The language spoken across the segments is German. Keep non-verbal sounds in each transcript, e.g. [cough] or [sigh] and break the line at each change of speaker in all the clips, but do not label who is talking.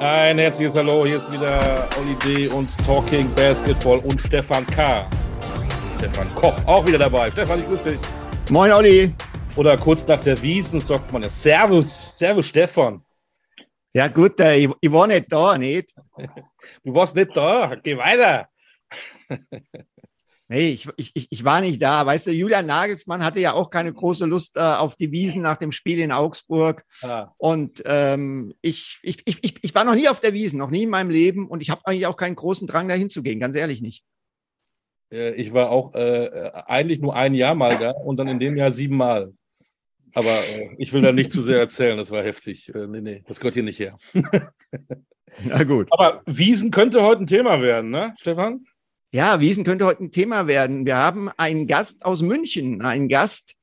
Ein herzliches Hallo, hier ist wieder Olli D. und Talking Basketball und Stefan K. Stefan Koch auch wieder dabei. Stefan, ich grüße dich.
Moin Olli.
Oder kurz nach der Wiesen sagt man ja Servus, Servus Stefan.
Ja gut, äh, ich, ich war nicht da, nicht?
Du warst nicht da, geh weiter.
Nee, ich, ich, ich war nicht da. Weißt du, Julian Nagelsmann hatte ja auch keine große Lust äh, auf die Wiesen nach dem Spiel in Augsburg.
Ah,
Und ähm, ich, ich, ich, ich, war noch nie auf der Wiesen, noch nie in meinem Leben. Und ich habe eigentlich auch keinen großen Drang, da hinzugehen, ganz ehrlich nicht.
äh, ich war auch äh, eigentlich nur ein Jahr mal da und dann in dem Jahr siebenmal. Aber äh, ich will da nicht zu sehr erzählen, das war heftig. Äh, nee, nee, das gehört hier nicht her. [laughs]
Na gut.
Aber Wiesen könnte heute ein Thema werden, ne, Stefan?
Ja, Wiesen könnte heute ein Thema werden. Wir haben einen Gast aus München, einen Gast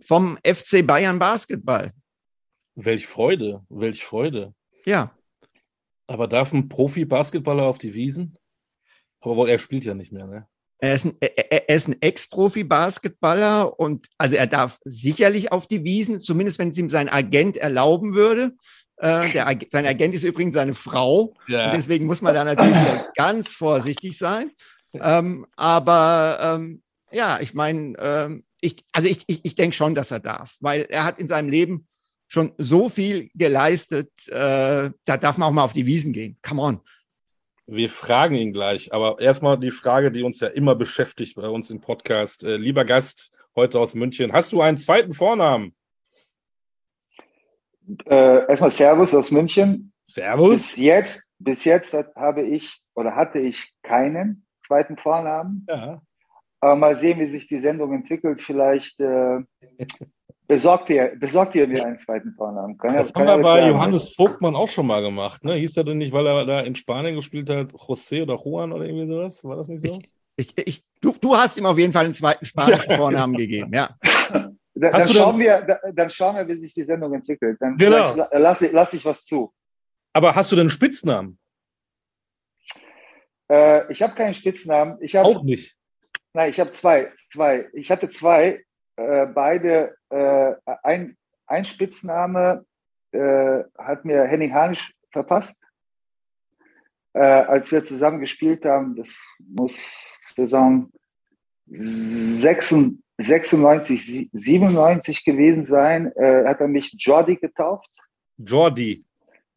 vom FC Bayern Basketball.
Welch Freude, welch Freude.
Ja,
Aber darf ein Profi-Basketballer auf die Wiesen? Aber wohl, er spielt ja nicht mehr, ne?
Er ist ein, er, er ist ein Ex-Profi-Basketballer und also er darf sicherlich auf die Wiesen, zumindest wenn es ihm sein Agent erlauben würde. Äh, der, sein Agent ist übrigens seine Frau. Und deswegen muss man da natürlich [laughs] ganz vorsichtig sein. Ähm, aber ähm, ja, ich meine, ähm, ich, also ich, ich, ich denke schon, dass er darf, weil er hat in seinem Leben schon so viel geleistet. Äh, da darf man auch mal auf die Wiesen gehen. Come on.
Wir fragen ihn gleich, aber erstmal die Frage, die uns ja immer beschäftigt bei uns im Podcast. Äh, lieber Gast, heute aus München, hast du einen zweiten Vornamen?
Äh, erstmal Servus aus München. Bis
Servus.
jetzt, bis jetzt habe ich oder hatte ich keinen zweiten Vornamen.
Ja.
Aber mal sehen, wie sich die Sendung entwickelt. Vielleicht äh, besorgt, ihr, besorgt ihr mir einen zweiten Vornamen. Kann, ja-
Das haben
kann
wir
alles
bei
werden.
Johannes Vogtmann auch schon mal gemacht. Ne? Hieß er denn nicht, weil er da in Spanien gespielt hat, José oder Juan oder irgendwie sowas? War das nicht so?
Ich, ich, du, du hast ihm auf jeden Fall einen zweiten spanischen Vornamen gegeben, ja.
Da, dann, schauen wir, da, dann schauen wir, wie sich die Sendung entwickelt. Dann
Genau.
lasse ich, lass ich was zu.
Aber hast du denn einen Spitznamen?
Äh, ich habe keinen Spitznamen. Ich habe
Auch nicht.
Nein, ich habe zwei. Zwei. Ich hatte zwei. Äh, beide. Äh, ein, ein Spitzname äh, hat mir Henning Hanisch verpasst. Äh, als wir zusammen gespielt haben, das muss Saison 96, 96 97 gewesen sein, äh, hat er mich Jordi getauft.
Jordi.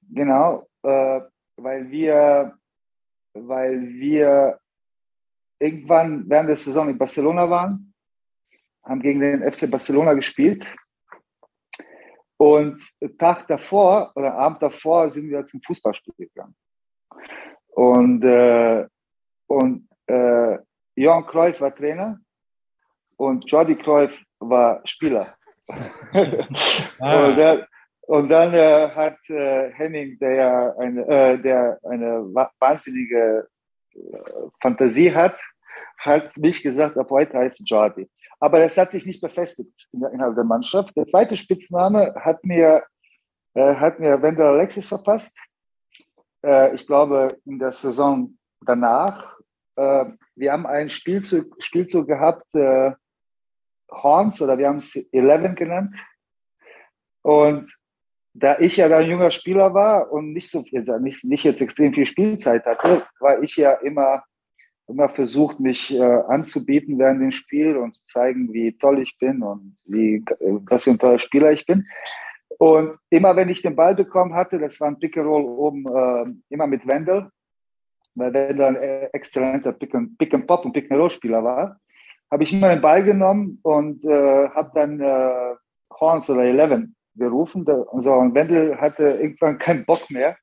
Genau, weil wir, weil wir irgendwann während der Saison in Barcelona waren, haben gegen den FC Barcelona gespielt. Und Tag davor oder Abend davor sind wir zum Fußballspiel gegangen. Und, äh, und äh, Johann Cruyff war Trainer und Jordi Cruyff war Spieler.
Ah. [laughs]
Und dann, und dann äh, hat äh, Henning, der eine, äh, der eine wa wahnsinnige äh, Fantasie hat, hat mich gesagt, ab heute heißt Jordi. Aber das hat sich nicht befestigt innerhalb der Mannschaft. Der zweite Spitzname hat mir, äh, hat mir Wendell Alexis verpasst. Äh, ich glaube, in der Saison danach. Wir haben einen Spielzug, Spielzug gehabt, Horns, oder wir haben es Eleven genannt. Und da ich ja da ein junger Spieler war und nicht so nicht, nicht jetzt extrem viel Spielzeit hatte, war ich ja immer, immer versucht, mich äh, anzubieten während dem Spiel und zu zeigen, wie toll ich bin und wie, was für ein toller Spieler ich bin. Und immer wenn ich den Ball bekommen hatte, das war ein Pick and Roll oben, äh, immer mit Wendell, weil Wendell ein äh, exzellenter Pick and, Pick and Pop und Pick and Roll Spieler war, habe ich immer den Ball genommen und äh, habe dann äh, Horns oder Eleven gerufen. So, und Wendel hatte irgendwann keinen Bock mehr,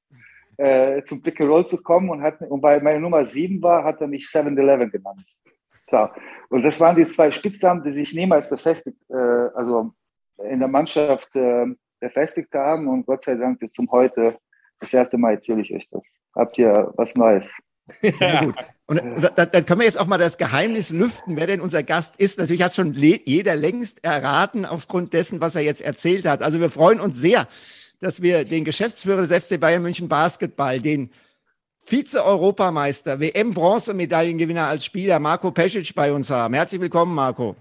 äh, zum Pick and Roll zu kommen und hat, und weil meine Nummer sieben war, hat er mich 7-Eleven genannt. So. Und das waren die zwei Spitznamen, die sich niemals befestigt, äh, also in der Mannschaft äh, befestigt haben und Gott sei Dank bis zum heute das erste Mal erzähle ich euch das. Habt ihr was Neues? [laughs]
Sehr gut. Und, und da, da, können wir jetzt auch mal das Geheimnis lüften, wer denn unser Gast ist. Natürlich hat schon jeder längst erraten aufgrund dessen, was er jetzt erzählt hat. Also wir freuen uns sehr, dass wir den Geschäftsführer des FC Bayern München Basketball, den Vize-Europameister, WM-Bronzemedaillengewinner als Spieler Marco Pesic bei uns haben. Herzlich willkommen, Marco.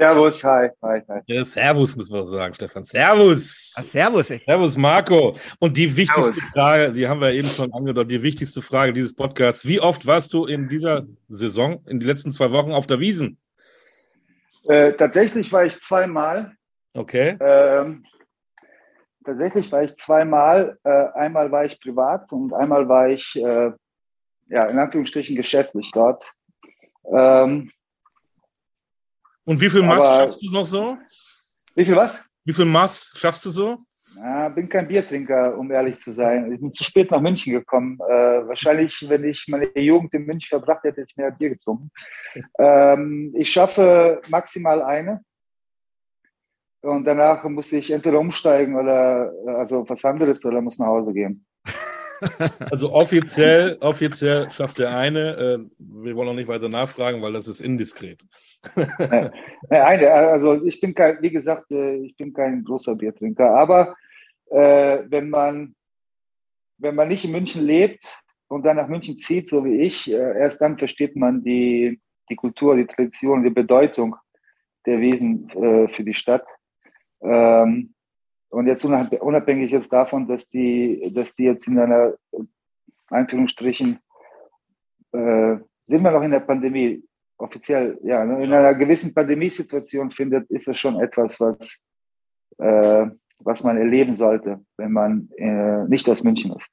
Servus, hi, hi, hi.
Ja, servus, müssen wir sagen, Stefan. Servus.
Ah, servus. Ey.
Servus, Marco. Und die wichtigste servus. Frage, die haben wir eben schon angedeutet, die wichtigste Frage dieses Podcasts. Wie oft warst du in dieser Saison, in den letzten zwei Wochen auf der Wiesen?
Äh, tatsächlich war ich zweimal.
Okay.
Ähm, tatsächlich war ich zweimal. Äh, einmal war ich privat und einmal war ich, äh, ja, in Anführungsstrichen geschäftlich dort. Ähm,
und wie viel Mass Aber, schaffst du noch so?
Wie viel was?
Wie viel Mass schaffst du so?
Ja, bin kein Biertrinker, um ehrlich zu sein. Ich bin zu spät nach München gekommen. Äh, wahrscheinlich, wenn ich meine Jugend in München verbracht hätte, hätte ich mehr Bier getrunken. [laughs] Ähm, ich schaffe maximal eine. Und danach muss ich entweder umsteigen oder also was anderes oder muss nach Hause gehen.
Also offiziell, offiziell schafft der eine. Äh, wir wollen auch nicht weiter nachfragen, weil das ist indiskret.
Nein, also ich bin kein, wie gesagt, äh, ich bin kein großer Biertrinker. Aber äh, wenn man wenn man nicht in München lebt und dann nach München zieht, so wie ich, äh, erst dann versteht man die, die Kultur, die Tradition, die Bedeutung der Wesen äh, für die Stadt. Ähm, und jetzt unabhängig jetzt davon, dass die, dass die jetzt in einer Einführungsstrichen äh, sind wir noch in der Pandemie, offiziell, ja, ne, in einer gewissen Pandemiesituation findet, ist das schon etwas, was, äh, was man erleben sollte, wenn man äh, nicht aus München ist.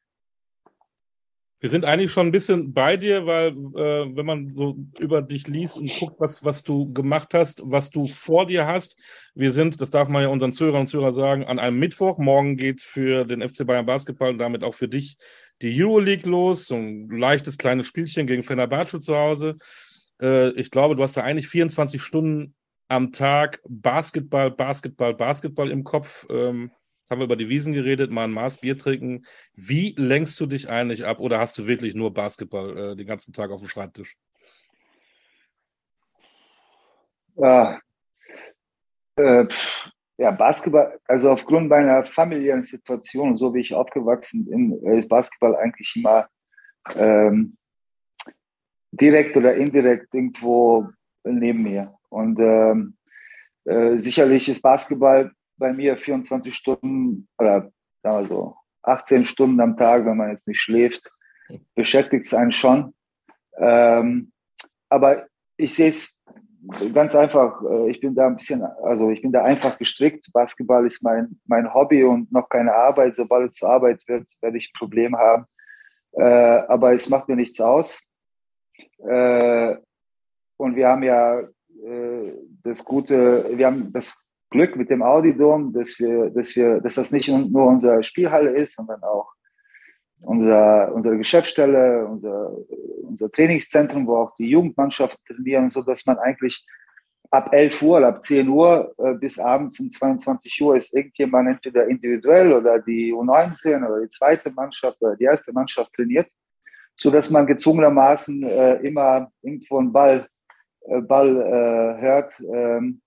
Wir sind eigentlich schon ein bisschen bei dir, weil äh, wenn man so über dich liest und guckt, was, was du gemacht hast, was du vor dir hast. Wir sind, das darf man ja unseren Zuhörern und Zuhörern sagen, an einem Mittwoch. Morgen geht für den FC Bayern Basketball und damit auch für dich die Euroleague los. So ein leichtes kleines Spielchen gegen Fenerbahce zu Hause. Äh, ich glaube, du hast da eigentlich 24 Stunden am Tag Basketball, Basketball, Basketball im Kopf. Ähm, Jetzt haben wir über die Wiesen geredet, mal ein Maß Bier trinken. Wie lenkst du dich eigentlich ab oder hast du wirklich nur Basketball äh, den ganzen Tag auf dem Schreibtisch?
Ja, äh, ja, Basketball, also aufgrund meiner familiären Situation, so wie ich aufgewachsen bin, ist Basketball eigentlich immer ähm, direkt oder indirekt irgendwo neben mir. Und ähm, äh, sicherlich ist Basketball bei mir 24 Stunden oder also 18 Stunden am Tag, wenn man jetzt nicht schläft, beschäftigt es einen schon. Ähm, aber ich sehe es ganz einfach. Äh, ich bin da ein bisschen, also ich bin da einfach gestrickt. Basketball ist mein, mein Hobby und noch keine Arbeit. Sobald es zur Arbeit wird, werde ich ein Problem haben. Äh, aber es macht mir nichts aus. Äh, und wir haben ja äh, das Gute, wir haben das Glück mit dem Audidom, dass wir, dass wir, dass das nicht nur unsere Spielhalle ist, sondern auch unser, unsere Geschäftsstelle, unser, unser Trainingszentrum, wo auch die Jugendmannschaften trainieren, so dass man eigentlich ab 11 Uhr ab 10 Uhr äh, bis abends um 22 Uhr ist irgendjemand entweder individuell oder die U19 oder die zweite Mannschaft oder die erste Mannschaft trainiert, so dass man gezwungenermaßen äh, immer irgendwo einen Ball, äh, Ball hört. Ähm,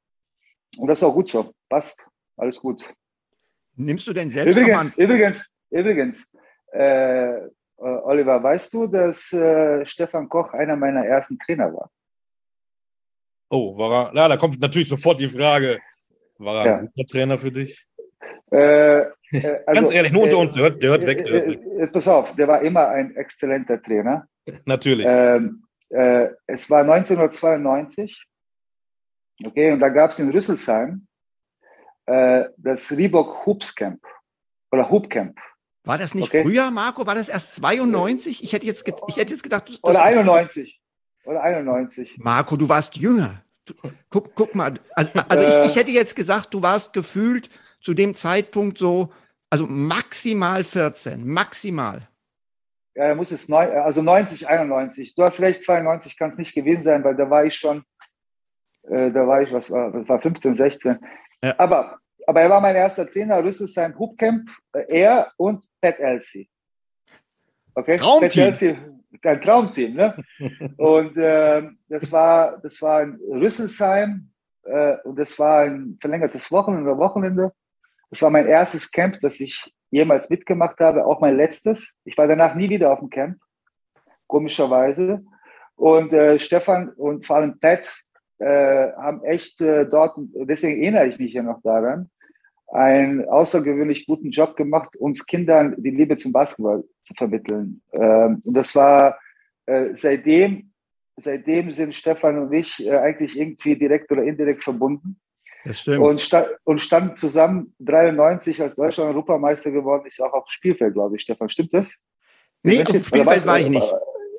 und das ist auch gut so. Passt. Alles gut.
Nimmst du denn selbst
Übrigens, übrigens, übrigens, äh, äh, Oliver, weißt du, dass äh, Stefan Koch einer meiner ersten Trainer war?
Oh, war er, na, da kommt natürlich sofort die Frage, war er ja. ein guter Trainer für dich?
Äh, äh
also, Ganz ehrlich, nur unter uns, der hört, der hört weg. Der hört weg.
Pass auf, der war immer ein exzellenter Trainer.
Natürlich.
Ähm, es war 1992 Okay, und da gab es in Rüsselsheim äh, das Reebok Hoops Camp oder Hoop Camp.
War das nicht okay. früher, Marco? War das erst 92? Ich hätte jetzt, ich hätte jetzt gedacht.
Oder 91. Oder 91.
Marco, du warst jünger. Guck, guck mal. Also, also ich, ich hätte jetzt gesagt, du warst gefühlt zu dem Zeitpunkt so, also maximal 14, maximal.
Ja, muss es neu, also 90, 91. Du hast recht, 92 kann es nicht gewesen sein, weil da war ich schon äh, da war ich, was war, das war 15, 16. Ja. Aber, aber er war mein erster Trainer, Rüsselsheim Hoopcamp, äh, er und Pat Elsie. Okay?
Traumteam.
Ein Traumteam, ne? [laughs] und äh, das war, das war in Rüsselsheim äh, und das war ein verlängertes Wochenende, Wochenende. Das war mein erstes Camp, das ich jemals mitgemacht habe, auch mein letztes. Ich war danach nie wieder auf dem Camp, komischerweise. Und äh, Stefan und vor allem Pat äh, haben echt äh, dort, deswegen erinnere ich mich ja noch daran, einen außergewöhnlich guten Job gemacht, uns Kindern die Liebe zum Basketball zu vermitteln. Ähm, und das war äh, seitdem, seitdem sind Stefan und ich äh, eigentlich irgendwie direkt oder indirekt verbunden.
Das stimmt.
Und, sta und standen zusammen 93 als Deutschland Europameister geworden ist, auch auf dem Spielfeld, glaube ich, Stefan. Stimmt das?
Nee, auf dem Spielfeld war ich nicht.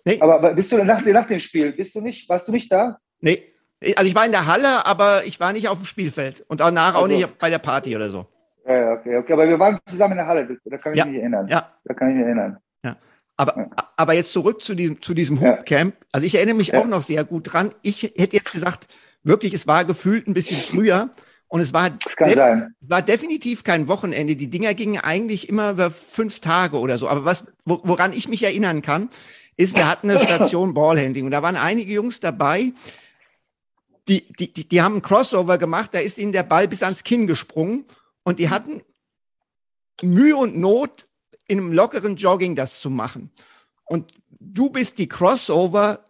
Nee. Aber, aber bist du nach, nach dem Spiel, bist du nicht, warst du nicht da?
Nee, also ich war in der Halle, aber ich war nicht auf dem Spielfeld und danach also. auch nicht bei der Party oder so.
Ja, okay, okay. Aber wir waren zusammen in der Halle, da kann ich
ja.
mich erinnern.
Ja.
Da kann ich mich erinnern.
Ja. Aber, ja. aber jetzt zurück zu diesem, zu diesem Hoopcamp. Also ich erinnere mich ja. auch noch sehr gut dran. Ich hätte jetzt gesagt, wirklich, es war gefühlt ein bisschen früher. Und es war, def war definitiv kein Wochenende. Die Dinger gingen eigentlich immer über fünf Tage oder so. Aber was, woran ich mich erinnern kann, ist, wir hatten eine [laughs] Station Ballhandling und da waren einige Jungs dabei, die, die, die, die haben einen Crossover gemacht, da ist ihnen der Ball bis ans Kinn gesprungen und die hatten Mühe und Not, in einem lockeren Jogging das zu machen. Und du bist die Crossover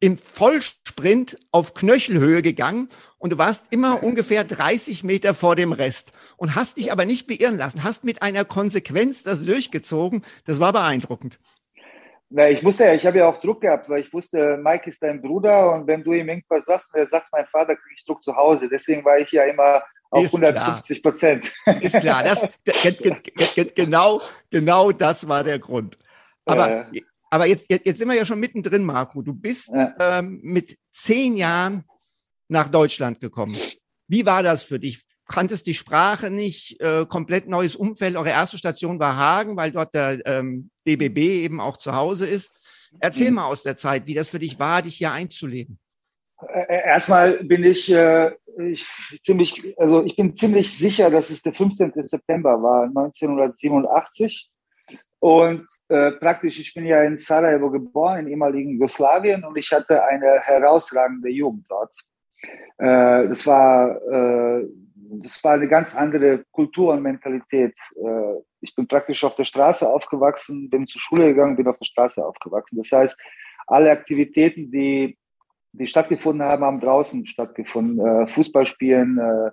im Vollsprint auf Knöchelhöhe gegangen und du warst immer ungefähr 30 Meter vor dem Rest und hast dich aber nicht beirren lassen, hast mit einer Konsequenz das durchgezogen. Das war beeindruckend.
Na, ich musste ja, ich habe ja auch Druck gehabt, weil ich wusste, Mike ist dein Bruder und wenn du ihm irgendwas sagst und er sagt, mein Vater, kriege ich Druck zu Hause. Deswegen war ich ja immer auf ist 150 Prozent. [laughs]
Ist klar, das, genau, genau das war der Grund. Aber äh. Aber jetzt, jetzt, jetzt sind wir ja schon mittendrin, Marco. Du bist ja. ähm, mit zehn Jahren nach Deutschland gekommen. Wie war das für dich? Kanntest die Sprache nicht, äh, komplett neues Umfeld. Eure erste Station war Hagen, weil dort der ähm, DBB eben auch zu Hause ist. Erzähl mhm. mal aus der Zeit, wie das für dich war, dich hier einzuleben.
Erstmal bin ich, äh, ich ziemlich, also ich bin ziemlich sicher, dass es der 15. September war, 1987. Und äh, praktisch, ich bin ja in Sarajevo geboren, in ehemaligen Jugoslawien, und ich hatte eine herausragende Jugend dort. Äh, das, war, äh, das war eine ganz andere Kultur und Mentalität. Äh, ich bin praktisch auf der Straße aufgewachsen, bin zur Schule gegangen, bin auf der Straße aufgewachsen. Das heißt, alle Aktivitäten, die, die stattgefunden haben, haben draußen stattgefunden. Äh, Fußballspielen, äh,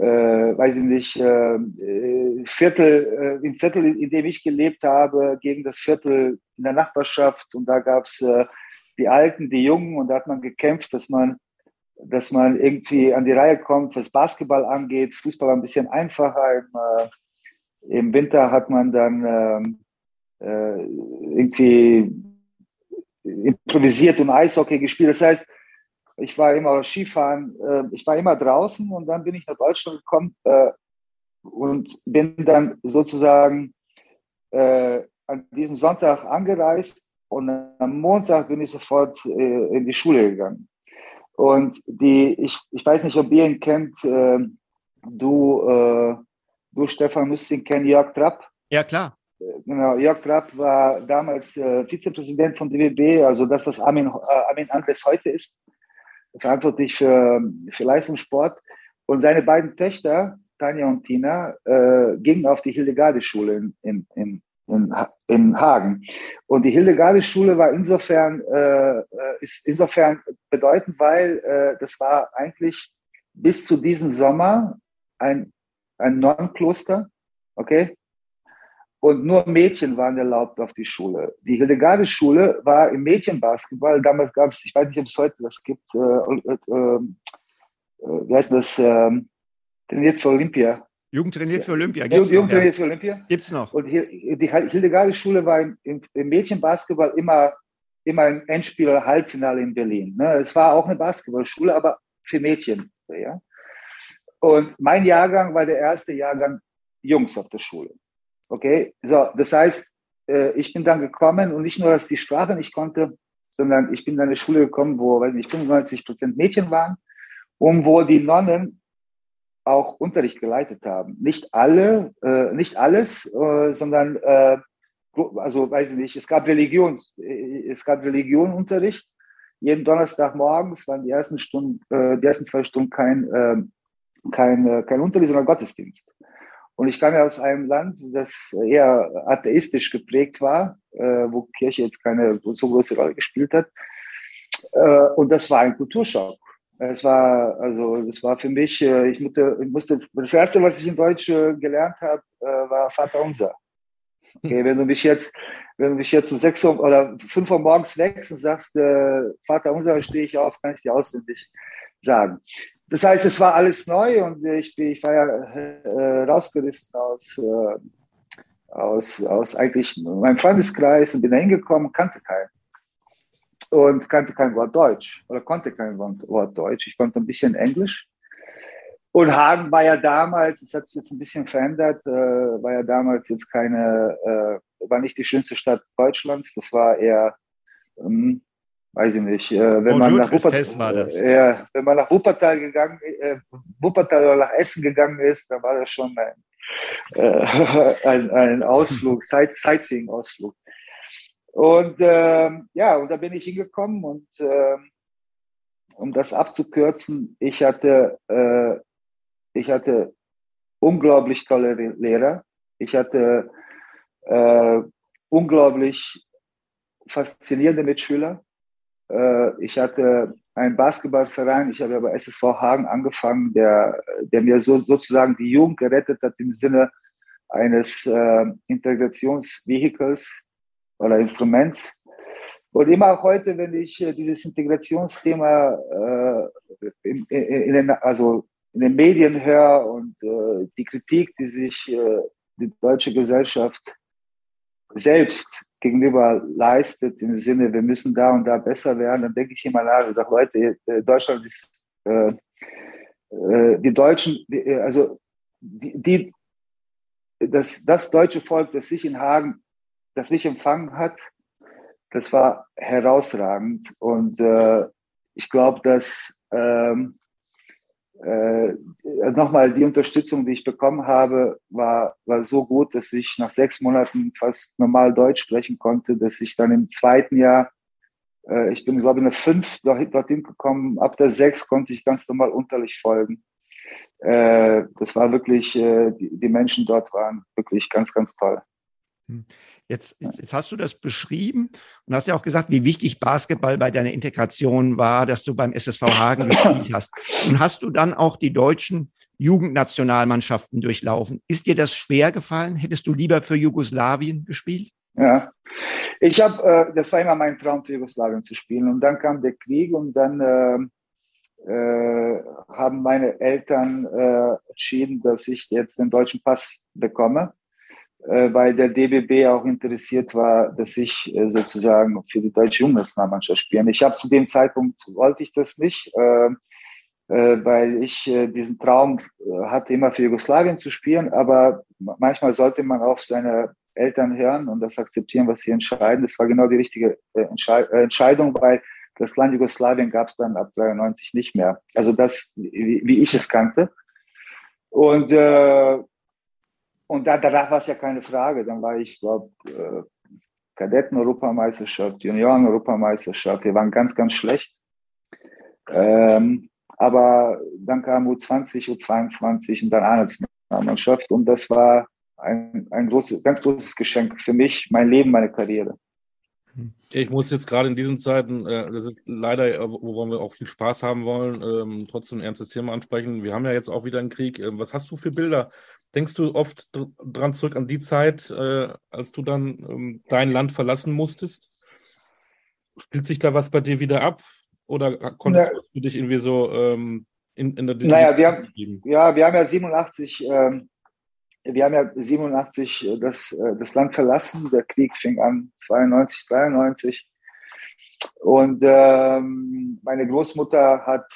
äh, weiß ich nicht, äh, Viertel, äh, im Viertel, in dem ich gelebt habe, gegen das Viertel in der Nachbarschaft. Und da gab es die Alten, die Jungen, und da hat man gekämpft, dass man, dass man irgendwie an die Reihe kommt, was Basketball angeht. Fußball ein bisschen einfacher. Im, äh, im Winter hat man dann ähm, äh, irgendwie improvisiert und Eishockey gespielt. Das heißt, ich war immer Skifahren, äh, ich war immer draußen und dann bin ich nach Deutschland gekommen äh, und bin dann sozusagen äh, an diesem Sonntag angereist und am Montag bin ich sofort äh, in die Schule gegangen. Und die, ich, ich weiß nicht, ob ihr ihn kennt, äh, du, äh, du Stefan müsst ihn kennen, Jörg Trapp.
Ja, klar.
Genau, Jörg Trapp war damals Vizepräsident von DWB, also das, was Armin, Armin Andres heute ist verantwortlich für, für Leistungssport. Und seine beiden Töchter, Tanja und Tina, äh, gingen auf die Hildegarde-Schule in, in, in, in, Hagen. Und die Hildegarde-Schule war insofern, äh, ist insofern bedeutend, weil äh, das war eigentlich bis zu diesem Sommer ein, ein Nonnenkloster, okay? und nur Mädchen waren erlaubt auf die Schule. Die Hildegarde-Schule war im Mädchenbasketball. Damals gab es, ich weiß nicht, ob es heute das gibt, äh, äh, äh, wie heißt das, ähm, trainiert für Olympia.
Jugend trainiert für Olympia.
Gibt's Jugend noch, trainiert ja. für Olympia.
Gibt's noch.
Und die Hildegarde-Schule war im, im, im Mädchenbasketball immer, immer ein Endspiel oder Halbfinale in Berlin. Ne? Es war auch eine Basketballschule, aber für Mädchen. Ja? Und mein Jahrgang war der erste Jahrgang Jungs auf der Schule. Okay, so, das heißt, äh, ich bin dann gekommen und nicht nur, dass die Sprache nicht konnte, sondern ich bin dann in eine Schule gekommen, wo, weiß nicht, 95 Prozent Mädchen waren und wo die Nonnen auch Unterricht geleitet haben. Nicht alle, äh, nicht alles, äh, sondern äh, also weiß ich nicht, es gab Religion, es gab Religionunterricht. Jeden Donnerstag morgens waren die ersten Stunden, äh, die ersten zwei Stunden kein, äh, kein, äh, kein Unterricht, sondern Gottesdienst. Und ich kam ja aus einem Land, das eher atheistisch geprägt war, äh, wo Kirche jetzt keine so große Rolle gespielt hat. Äh, und das war ein Kulturschock. Es war, also, das war für mich, äh, ich musste, ich musste, das erste, was ich in Deutsch äh, gelernt habe, äh, war Vater Unser. Okay, wenn du mich jetzt, wenn du mich jetzt um sechs Uhr oder fünf Uhr morgens wächst und sagst, äh, Vater Unser, stehe ich auf, kann ich dir auswendig sagen. Das heißt, es war alles neu und ich, bin, ich war ja äh, rausgerissen aus, äh, aus, aus eigentlich meinem Freundeskreis und bin da hingekommen, kannte keinen. Und kannte kein Wort Deutsch oder konnte kein Wort Deutsch. Ich konnte ein bisschen Englisch. Und Hagen war ja damals, es hat sich jetzt ein bisschen verändert, äh, war ja damals jetzt keine, äh, war nicht die schönste Stadt Deutschlands. Das war eher, ähm, weiß ich nicht, äh, wenn, man nach Wuppertal, äh, wenn man nach Wuppertal gegangen, äh, Wuppertal oder nach Essen gegangen ist, dann war das schon ein, äh, [laughs] ein, ein Ausflug, Sight, Sightseeing-Ausflug. Und ähm, ja, und da bin ich hingekommen und ähm, um das abzukürzen, ich hatte, äh, ich hatte unglaublich tolle Lehrer. Ich hatte äh, unglaublich faszinierende Mitschüler. Äh, ich hatte einen Basketballverein, ich habe bei SSV Hagen angefangen, der, der mir so, sozusagen die Jugend gerettet hat im Sinne eines äh, Integrationsvehikels oder Instruments. Und immer heute, wenn ich äh, dieses Integrationsthema äh, in, in, in, den, also in den Medien höre und äh, die Kritik, die sich äh, die deutsche Gesellschaft selbst gegenüber leistet, im Sinne, wir müssen da und da besser werden, dann denke ich immer nach, ich sage, Leute, äh, Deutschland ist, äh, äh, die Deutschen, äh, also die, die, das, das deutsche Volk, das sich in Hagen, das mich empfangen hat, das war herausragend. Und äh, ich glaube, dass ähm, äh, nochmal die Unterstützung, die ich bekommen habe, war, war so gut, dass ich nach sechs Monaten fast normal Deutsch sprechen konnte, dass ich dann im zweiten Jahr, äh, ich bin glaube ich eine fünf dorthin gekommen, ab der sechs konnte ich ganz normal Unterricht folgen. Äh, das war wirklich, äh, die, die Menschen dort waren wirklich ganz, ganz toll.
Hm. Jetzt, jetzt, jetzt, hast du das beschrieben und hast ja auch gesagt, wie wichtig Basketball bei deiner Integration war, dass du beim SSV Hagen gespielt hast. Und hast du dann auch die deutschen Jugendnationalmannschaften durchlaufen? Ist dir das schwer gefallen? Hättest du lieber für Jugoslawien gespielt?
Ja, ich habe, äh, das war immer mein Traum, für Jugoslawien zu spielen. Und dann kam der Krieg und dann äh, äh, haben meine Eltern äh, entschieden, dass ich jetzt den deutschen Pass bekomme weil der DBB auch interessiert war, dass ich äh, sozusagen für die deutsche Jugendnationalmannschaft spiele. Ich habe zu dem Zeitpunkt wollte ich das nicht, äh, äh, weil ich äh, diesen Traum äh, hatte, immer für Jugoslawien zu spielen. Aber manchmal sollte man auf seine Eltern hören und das akzeptieren, was sie entscheiden. Das war genau die richtige Entschei Entscheidung, weil das Land Jugoslawien gab es dann ab 93 nicht mehr. Also das, wie, wie ich es kannte. Und äh, und da, danach war es ja keine Frage. Dann war ich, glaube äh, Kadetten-Europameisterschaft, Junioren-Europameisterschaft. Wir waren ganz, ganz schlecht. Ähm, aber dann kam U20, U22 und dann A-Nationalmannschaft. Und das war ein, ein großes, ganz großes Geschenk für mich, mein Leben, meine Karriere.
Ich muss jetzt gerade in diesen Zeiten, äh, das ist leider, äh, wo wir auch viel Spaß haben wollen, ähm, trotzdem ein ernstes Thema ansprechen. Wir haben ja jetzt auch wieder einen Krieg. Ähm, was hast du für Bilder? Denkst du oft dran zurück an die Zeit, äh, als du dann ähm, dein Land verlassen musstest? Spielt sich da was bei dir wieder ab? Oder konntest ja. du dich irgendwie so ähm, in, in der
Naja, wir haben, ja, wir haben ja 87 ähm, wir haben ja 87 äh, das, äh, das Land verlassen. Der Krieg fing an 92, 93. Und ähm, meine Großmutter hat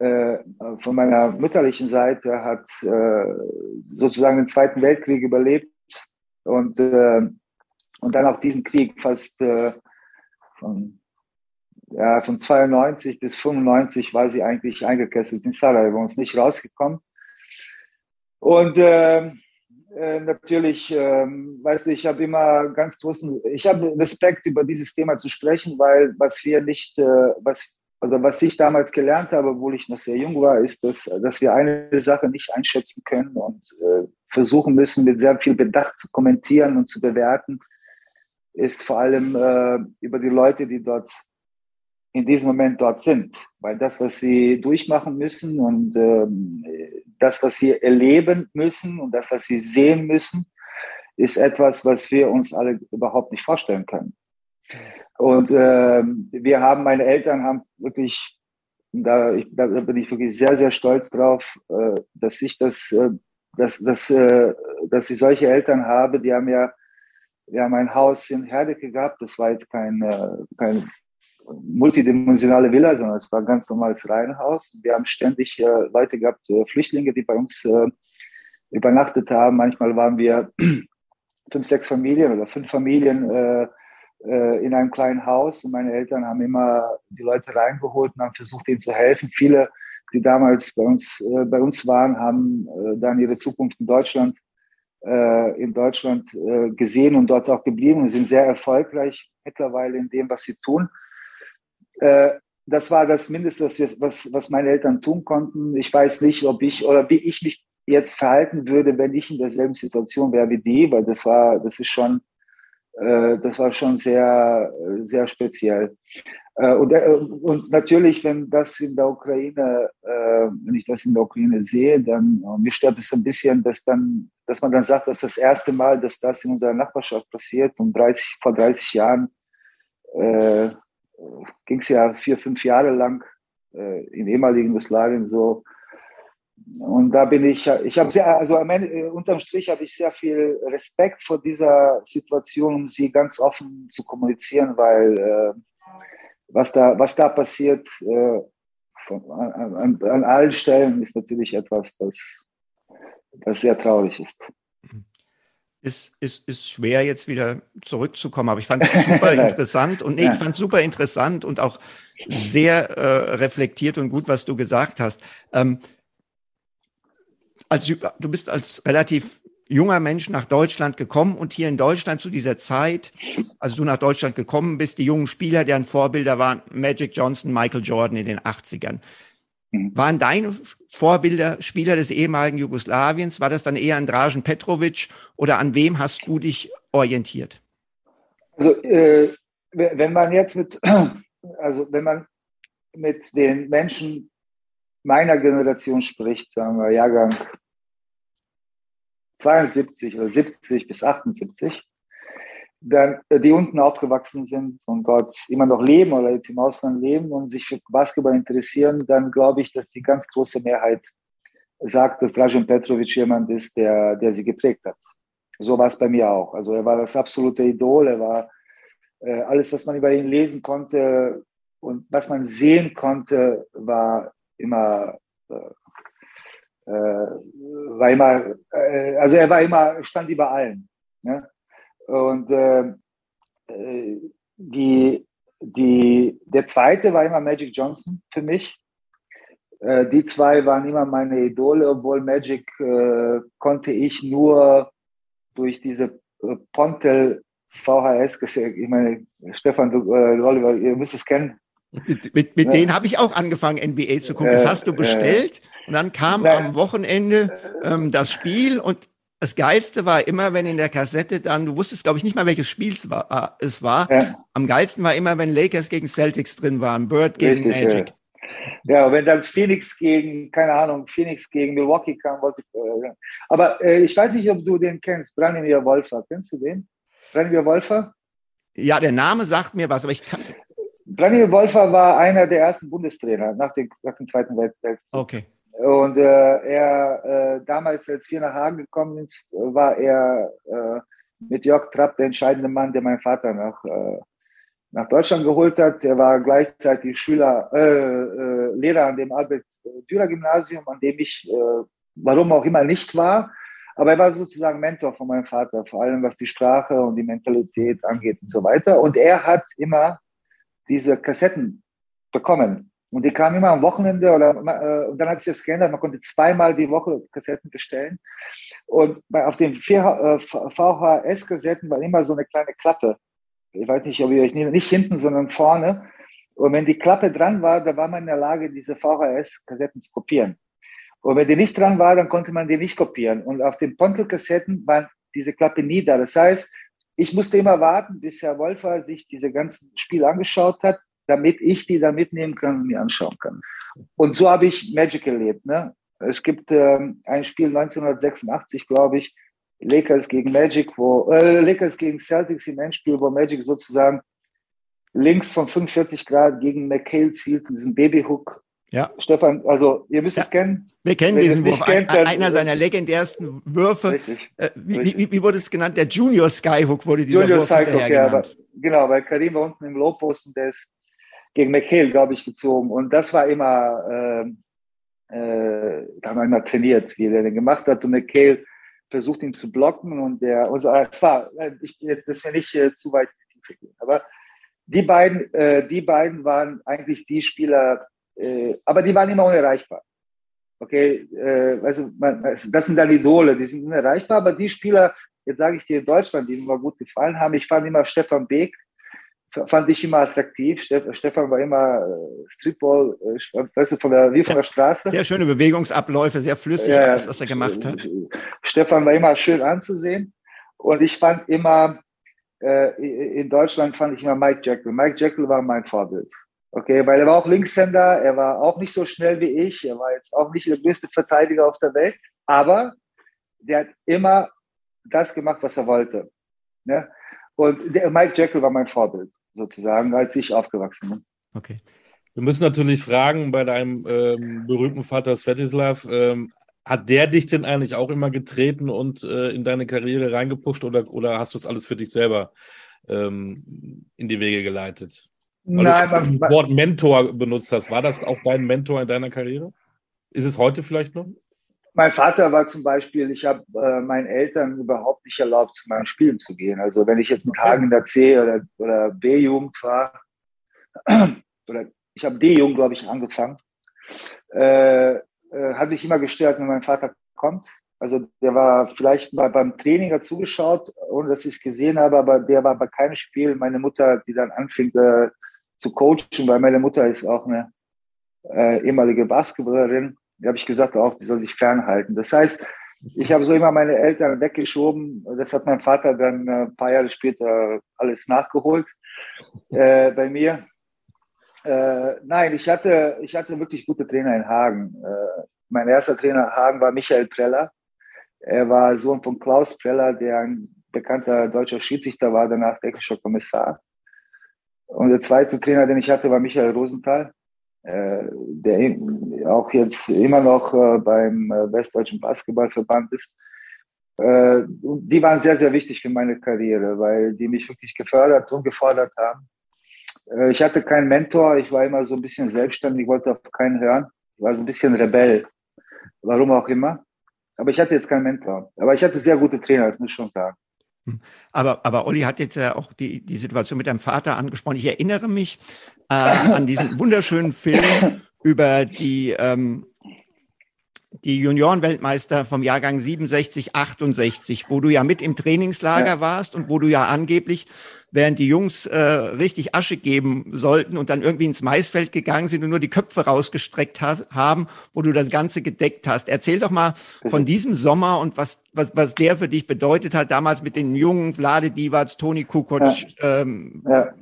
von meiner mütterlichen Seite hat äh, sozusagen den Zweiten Weltkrieg überlebt und, äh, und dann auch diesen Krieg fast äh, von, ja, von 92 bis 95 war sie eigentlich eingekesselt in Sarajevo und ist nicht rausgekommen. Und, äh, Äh, natürlich, ähm, weißt du, ich habe immer ganz großen, ich habe Respekt über dieses Thema zu sprechen, weil was wir nicht, äh, was, also was ich damals gelernt habe, obwohl ich noch sehr jung war, ist, dass, dass wir eine Sache nicht einschätzen können und äh, versuchen müssen, mit sehr viel Bedacht zu kommentieren und zu bewerten, ist vor allem äh, über die Leute, die dort in diesem Moment dort sind. Weil das, was sie durchmachen müssen und ähm, das, was sie erleben müssen und das, was sie sehen müssen, ist etwas, was wir uns alle überhaupt nicht vorstellen können. Und äh, wir haben, meine Eltern haben wirklich, da, ich, da bin ich wirklich sehr, sehr stolz drauf, äh, dass ich das, äh, dass, dass, äh, dass ich solche Eltern habe. Die haben ja, wir haben ein Haus in Herdecke gehabt. Das war jetzt kein, äh, kein multidimensionale Villa, sondern es war ein ganz normales Reihenhaus. Wir haben ständig äh, Leute gehabt, äh, Flüchtlinge, die bei uns äh, übernachtet haben. Manchmal waren wir [clears throat] fünf, sechs Familien oder fünf Familien äh, äh, in einem kleinen Haus und meine Eltern haben immer die Leute reingeholt und haben versucht, ihnen zu helfen. Viele, die damals bei uns, äh, bei uns waren, haben dann ihre Zukunft in Deutschland in Deutschland gesehen und dort auch geblieben und sind sehr erfolgreich mittlerweile in dem, was sie tun. Äh, das war das Mindeste, was, was meine Eltern tun konnten. Ich weiß nicht, ob ich oder wie ich mich jetzt verhalten würde, wenn ich in derselben Situation wäre wie die, weil das war, das ist schon, äh, das war schon sehr, sehr speziell. Äh, und, äh, und natürlich, wenn das in der Ukraine, äh, wenn ich das in der Ukraine sehe, dann äh, mir stört es ein bisschen, dass dann, dass man dann sagt, dass das erste Mal, dass das in unserer Nachbarschaft passiert, um 30, vor 30 Jahren, äh, ging es ja vier, fünf Jahre lang äh, im ehemaligen Jugoslawien so. Und da bin ich, ich habe sehr, also am Ende, äh, unterm Strich habe ich sehr viel Respekt vor dieser Situation, um sie ganz offen zu kommunizieren, weil äh, was, da, was da passiert äh, von, an, an, allen Stellen ist natürlich etwas, das, das sehr traurig ist
ist, ist, ist schwer, jetzt wieder zurückzukommen. Aber ich fand es super [laughs] interessant und nee, ja. ich fand es super interessant und auch sehr äh, reflektiert und gut, was du gesagt hast. Ähm, als, du bist als relativ junger Mensch nach Deutschland gekommen und hier in Deutschland zu dieser Zeit, als du nach Deutschland gekommen bist, die jungen Spieler, deren Vorbilder waren Magic Johnson, Michael Jordan in den 80ern. Mhm. Waren deine Vorbilder Spieler des ehemaligen Jugoslawiens? War das dann eher an Dražen Petrovic oder an wem hast du dich orientiert?
Also, äh, wenn man jetzt mit, [clears throat] also wenn man mit den Menschen meiner Generation spricht, sagen wir Jahrgang 72 oder 70 bis 78, dann, äh, die unten aufgewachsen sind und dort immer noch leben oder jetzt im Ausland leben und sich für Basketball interessieren, dann glaube ich, dass die ganz große Mehrheit sagt, dass Dražen Petrovic jemand ist, der, der sie geprägt hat. So war es bei mir auch. Also er war das absolute Idol, er war äh, alles, was man über ihn lesen konnte und was man sehen konnte, war immer, äh, äh war immer, äh, also er war immer, stand über allen. Ne? Und äh, äh, die, die, der zweite war immer Magic Johnson für mich. Äh, die zwei waren immer meine Idole, obwohl Magic äh, konnte ich nur durch diese Pontel VHS, [laughs] ich meine, Stefan, du, äh, Oliver, ihr müsst es kennen.
Mit, mit, ja. denen habe ich auch angefangen, NBA zu gucken. Das hast du bestellt. und dann kam Nein. am Wochenende ähm, das Spiel und das Geilste war immer, wenn in der Kassette dann, du wusstest, glaube ich, nicht mal, welches Spiel es war. Äh, es war. Ja. Am geilsten war immer, wenn Lakers gegen Celtics drin waren, Bird gegen Richtig, Magic.
Ja. ja, wenn dann Phoenix gegen, keine Ahnung, Phoenix gegen Milwaukee kam, wollte ich. Äh, aber äh, ich weiß nicht, ob du den kennst, Branimir Wolfer. Kennst du den? Branimir Wolfer?
Ja, der Name sagt mir was, aber ich kann.
Branimir Wolfer war einer der ersten Bundestrainer nach, den, nach dem Zweiten Weltkrieg.
Okay.
Und äh, er äh, damals, als wir nach Hagen gekommen sind, war er äh, mit Jörg Trapp der entscheidende Mann, der meinen Vater nach, äh, nach Deutschland geholt hat. Er war gleichzeitig Schüler, äh, äh, Lehrer an dem Albert Dürer Gymnasium, an dem ich, warum auch immer, nicht war. Aber er war sozusagen Mentor von meinem Vater, vor allem was die Sprache und die Mentalität angeht und so weiter. Und er hat immer diese Kassetten bekommen und die kamen immer am Wochenende oder äh, und dann hat sich das geändert. Man konnte zweimal die Woche Kassetten bestellen. Und bei, auf den VHS-Kassetten war immer so eine kleine Klappe. Ich weiß nicht, ob ihr euch nicht, nicht hinten, sondern vorne. Und wenn die Klappe dran war, da war man in der Lage, diese VHS-Kassetten zu kopieren. Und wenn die nicht dran war, dann konnte man die nicht kopieren. Und auf den Pontel-Kassetten war diese Klappe nie da. Das heißt, ich musste immer warten, bis Herr Wolfer sich diese ganzen Spiele angeschaut hat, damit ich die da mitnehmen kann und mir anschauen kann. Und so habe ich Magic erlebt. Ne? Es gibt ähm, ein Spiel 1986, glaube ich, Lakers gegen Magic, wo äh, Lakers gegen Celtics im Endspiel, wo Magic sozusagen links von 45 Grad gegen McHale zielt, diesen Babyhook.
Ja.
Stefan, also ihr müsst
ja.
es kennen.
Wir kennen
Wenn
diesen Wurf.
kennt,
Ein- Einer seiner legendärsten Würfe.
Richtig.
Äh, wie,
Richtig.
wie, wie wurde es genannt? Der Junior Skyhook wurde dieser
Junior
Wurf hinterher
ja,
genannt.
aber, genau, weil Karim war unten im Lowpost und der ist gegen McHale, glaube ich, gezogen. Und das war immer, ähm, äh, da haben wir immer trainiert, wie der den gemacht hat. Und McHale versucht ihn zu blocken und der, äh, es war, äh, ich, jetzt, das wir nicht äh, zu weit in die Tiefe gehen. Aber die beiden, äh, die beiden waren eigentlich die Spieler, äh, aber die waren immer unerreichbar. Okay, äh, also man, das sind dann Idole, die sind unerreichbar, aber die Spieler, jetzt sage ich dir in Deutschland, die mir immer gut gefallen haben, ich fand immer Stefan Beek, fand ich immer attraktiv. Stefan war immer äh, Streetball, äh, weißt du, von der, wie von der Straße.
Sehr schöne Bewegungsabläufe, sehr flüssig,
Ja,
alles, was er gemacht hat.
Stefan war immer schön anzusehen. Und ich fand immer, äh, in Deutschland fand ich immer Mike Jekyll. Mike Jekyll war mein Vorbild. Okay, weil er war auch Linkshänder, er war auch nicht so schnell wie ich, er war jetzt auch nicht der größte Verteidiger auf der Welt, aber der hat immer das gemacht, was er wollte. Ne? Und der, Mike Jekyll war mein Vorbild, sozusagen, als ich aufgewachsen bin.
Okay.
Wir müssen natürlich fragen bei deinem ähm, berühmten Vater Svetislav, ähm, hat der dich denn eigentlich auch immer getreten und äh, in deine Karriere reingepusht oder, oder hast du es alles für dich selber ähm, in die Wege geleitet? Weil
Nein,
du
man,
das Wort Mentor benutzt hast. War das auch dein Mentor in deiner Karriere? Ist es heute vielleicht noch?
Mein Vater war zum Beispiel, ich habe äh, meinen Eltern überhaupt nicht erlaubt, zu meinen Spielen zu gehen. Also wenn ich jetzt einen Tag in der C- oder, oder B-Jugend war, [clears throat] oder ich habe D-Jugend, glaube ich, angefangen, äh, äh, hat mich immer gestört, wenn mein Vater kommt. Also der war vielleicht mal beim Training hat zugeschaut, ohne dass ich es gesehen habe, aber der war bei keinem Spiel. Meine Mutter, die dann anfing äh, zu coachen, weil meine Mutter ist auch eine äh, ehemalige Basketballerin, die habe ich gesagt auch, die soll sich fernhalten. Das heißt, ich habe so immer meine Eltern weggeschoben. Das hat mein Vater dann äh, ein paar Jahre später alles nachgeholt äh, bei mir. Äh, nein, ich hatte, ich hatte wirklich gute Trainer in Hagen. Äh, mein erster Trainer in Hagen war Michael Preller. Er war Sohn von Klaus Preller, der ein bekannter deutscher Schiedsrichter war, danach technischer Kommissar. Und der zweite Trainer, den ich hatte, war Michael Rosenthal, äh, der auch jetzt immer noch äh, beim äh, Westdeutschen Basketballverband ist. Die waren sehr, sehr wichtig für meine Karriere, weil die mich wirklich gefördert und gefordert haben. Ich hatte keinen Mentor, ich war immer so ein bisschen selbstständig, wollte auf keinen hören. Ich war so ein bisschen Rebell, warum auch immer. Aber ich hatte jetzt keinen Mentor. Aber ich hatte sehr gute Trainer, das muss ich schon sagen.
Aber, aber Olli hat jetzt ja auch die, die Situation mit deinem Vater angesprochen. Ich erinnere mich äh, an diesen wunderschönen Film [laughs] über die, ähm, die Juniorenweltmeister vom Jahrgang 67, 68, wo du ja mit im Trainingslager
Ja.
warst und wo du ja angeblich, während die Jungs äh, richtig Asche geben sollten und dann irgendwie ins Maisfeld gegangen sind und nur die Köpfe rausgestreckt has, haben, wo du das Ganze gedeckt hast. Erzähl doch mal von diesem Sommer und was, was, was der für dich bedeutet hat, damals mit den jungen Vlade Divac, Toni Kukoc. Ähm,
Ja.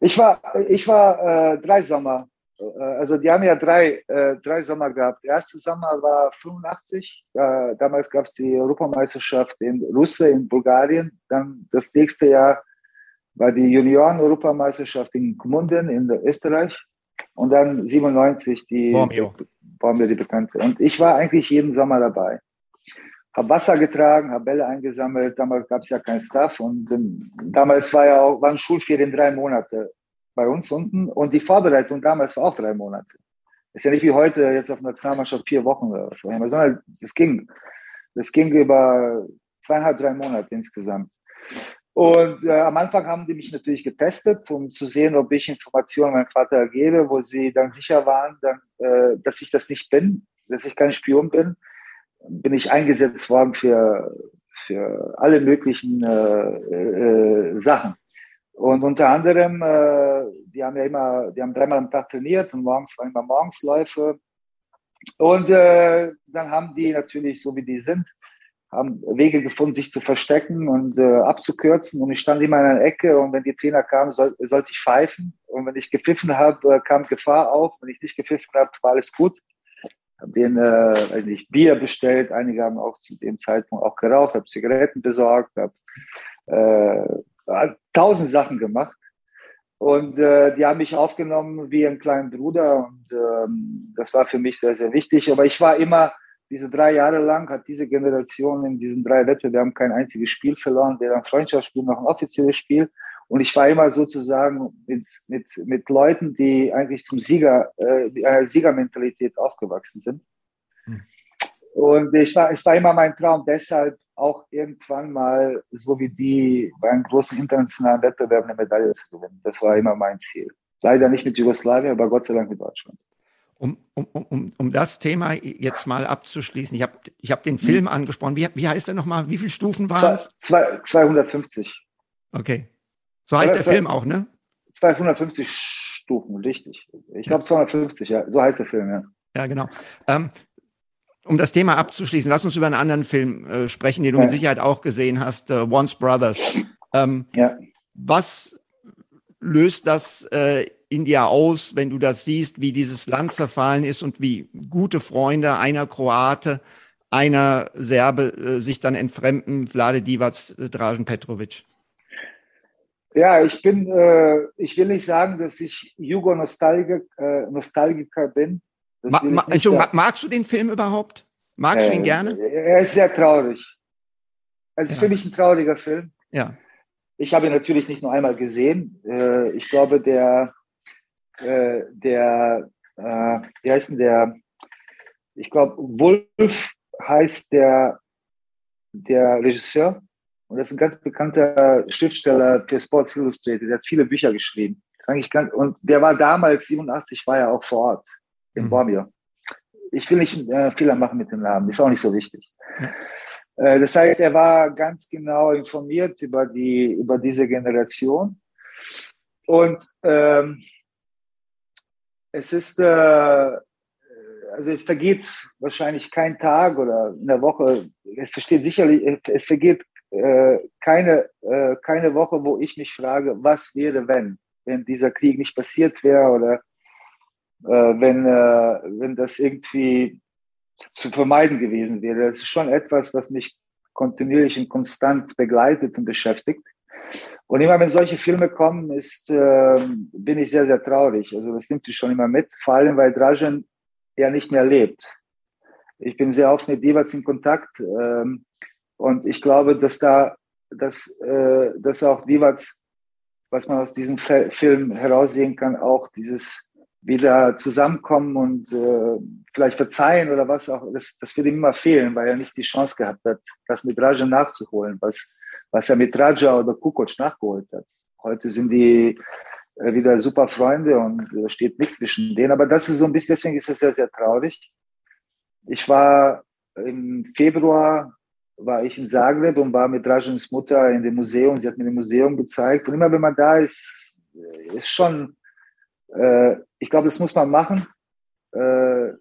Ich war, ich war äh, drei Sommer. Äh, Also die haben ja drei, äh, drei Sommer gehabt. Der erste Sommer war 85. Äh, damals gab es die Europameisterschaft in Russe in Bulgarien. Dann das nächste Jahr war die Junioren-Europameisterschaft in Gmunden in Österreich. Und dann 97 die
Bormio.
Bormio, die bekannte. Und ich war eigentlich jeden Sommer dabei. Habe Wasser getragen, habe Bälle eingesammelt. Damals gab es ja keinen Staff. Und ähm, damals war ja auch, waren Schulferien drei Monate bei uns unten. Und die Vorbereitung damals war auch drei Monate. Ist ja nicht wie heute jetzt auf Nationalmannschaft vier Wochen oder was immer, sondern es ging. Das ging über zweieinhalb, drei Monate insgesamt. Und äh, am Anfang haben die mich natürlich getestet, um zu sehen, ob ich Informationen meinem Vater gebe, wo sie dann sicher waren, dann, äh, dass ich das nicht bin, dass ich kein Spion bin. bin ich eingesetzt worden für, für alle möglichen äh, äh, Sachen. Und unter anderem, äh, die haben ja immer, die haben dreimal am Tag trainiert und morgens waren immer Morgensläufe. Und äh, dann haben die natürlich, so wie die sind, haben Wege gefunden, sich zu verstecken und äh, abzukürzen. Und ich stand immer in einer Ecke und wenn die Trainer kamen, soll, sollte ich pfeifen. Und wenn ich gepfiffen habe, äh, kam Gefahr auf. Wenn ich nicht gepfiffen habe, war alles gut. Habe denen äh, nicht Bier bestellt. Einige haben auch zu dem Zeitpunkt auch geraucht, habe Zigaretten besorgt, habe äh, tausend Sachen gemacht. Und äh, die haben mich aufgenommen wie einen kleinen Bruder und ähm, das war für mich sehr, sehr wichtig. Aber ich war immer, diese drei Jahre lang hat diese Generation in diesen drei Wettbewerben kein einziges Spiel verloren, weder ein Freundschaftsspiel noch ein offizielles Spiel. Und ich war immer sozusagen mit, mit, mit Leuten, die eigentlich zum Sieger, äh, einer Siegermentalität aufgewachsen sind. Hm. Und ich war, es war immer mein Traum, deshalb auch irgendwann mal, so wie die, bei einem großen internationalen Wettbewerb eine Medaille zu gewinnen. Das war immer mein Ziel. Leider nicht mit Jugoslawien, aber Gott sei Dank mit Deutschland.
Um, um, um, um das Thema jetzt mal abzuschließen, ich habe ich hab den Film hm. angesprochen. Wie, wie heißt der nochmal? Wie viele Stufen waren es?
250.
Okay. So heißt der Film auch, ne?
250 Stufen, richtig. Ich glaube 250, ja. So heißt der Film, ja.
Ja, genau. Ähm, um das Thema abzuschließen, lass uns über einen anderen Film äh, sprechen, den du ja. mit Sicherheit auch gesehen hast, äh, Once Brothers. Ähm, ja. Was löst das äh, in dir aus, wenn du das siehst, wie dieses Land zerfallen ist und wie gute Freunde, einer Kroate, einer Serbe äh, sich dann entfremden, Vlade Divac, äh, Dražen Petrovic?
Ja, ich bin, äh, ich will nicht sagen, dass ich Jugo-Nostalgiker äh, bin.
Ma, ma, Entschuldigung, magst du den Film überhaupt? Magst äh, du ihn äh, gerne?
Er ist sehr traurig. Es ist ja. für mich ein trauriger Film.
Ja.
Ich habe ihn natürlich nicht nur einmal gesehen. Ich glaube, der, äh, der, äh, wie heißt denn der? Ich glaube, Wolf heißt der, der Regisseur. Und das ist ein ganz bekannter Schriftsteller für Sports Illustrated. Der hat viele Bücher geschrieben. Ganz, und der war damals, 87, war er auch vor Ort in mhm. Bormio. Ich will nicht äh, Fehler machen mit dem Namen, ist auch nicht so wichtig. Ja. Äh, das heißt, er war ganz genau informiert über, die, über diese Generation. Und ähm, es ist, äh, also es vergeht wahrscheinlich kein Tag oder in der Woche, es versteht sicherlich, es vergeht äh, keine, äh, keine Woche, wo ich mich frage, was wäre, wenn, wenn dieser Krieg nicht passiert wäre oder äh, wenn, äh, wenn das irgendwie zu vermeiden gewesen wäre. Das ist schon etwas, was mich kontinuierlich und konstant begleitet und beschäftigt. Und immer wenn solche Filme kommen, ist, äh, bin ich sehr, sehr traurig. Also das nimmt mich schon immer mit, vor allem weil Dražen ja nicht mehr lebt. Ich bin sehr oft mit Divac in Kontakt ähm, und ich glaube, dass da, dass, äh, dass auch Divac, was man aus diesem Film heraussehen kann, auch dieses wieder zusammenkommen und äh, vielleicht verzeihen oder was auch, das, das wird ihm immer fehlen, weil er nicht die Chance gehabt hat, das mit Raja nachzuholen, was, was er mit Raja oder Kukoc nachgeholt hat. Heute sind die äh, wieder super Freunde und steht nichts zwischen denen. Aber das ist so ein bisschen, deswegen ist es sehr, sehr traurig. Ich war im Februar war ich in Zagreb und war mit Drajans Mutter in dem Museum. Sie hat mir das Museum gezeigt. Und immer wenn man da ist, äh, ist schon äh, ich glaube, das muss man machen, äh,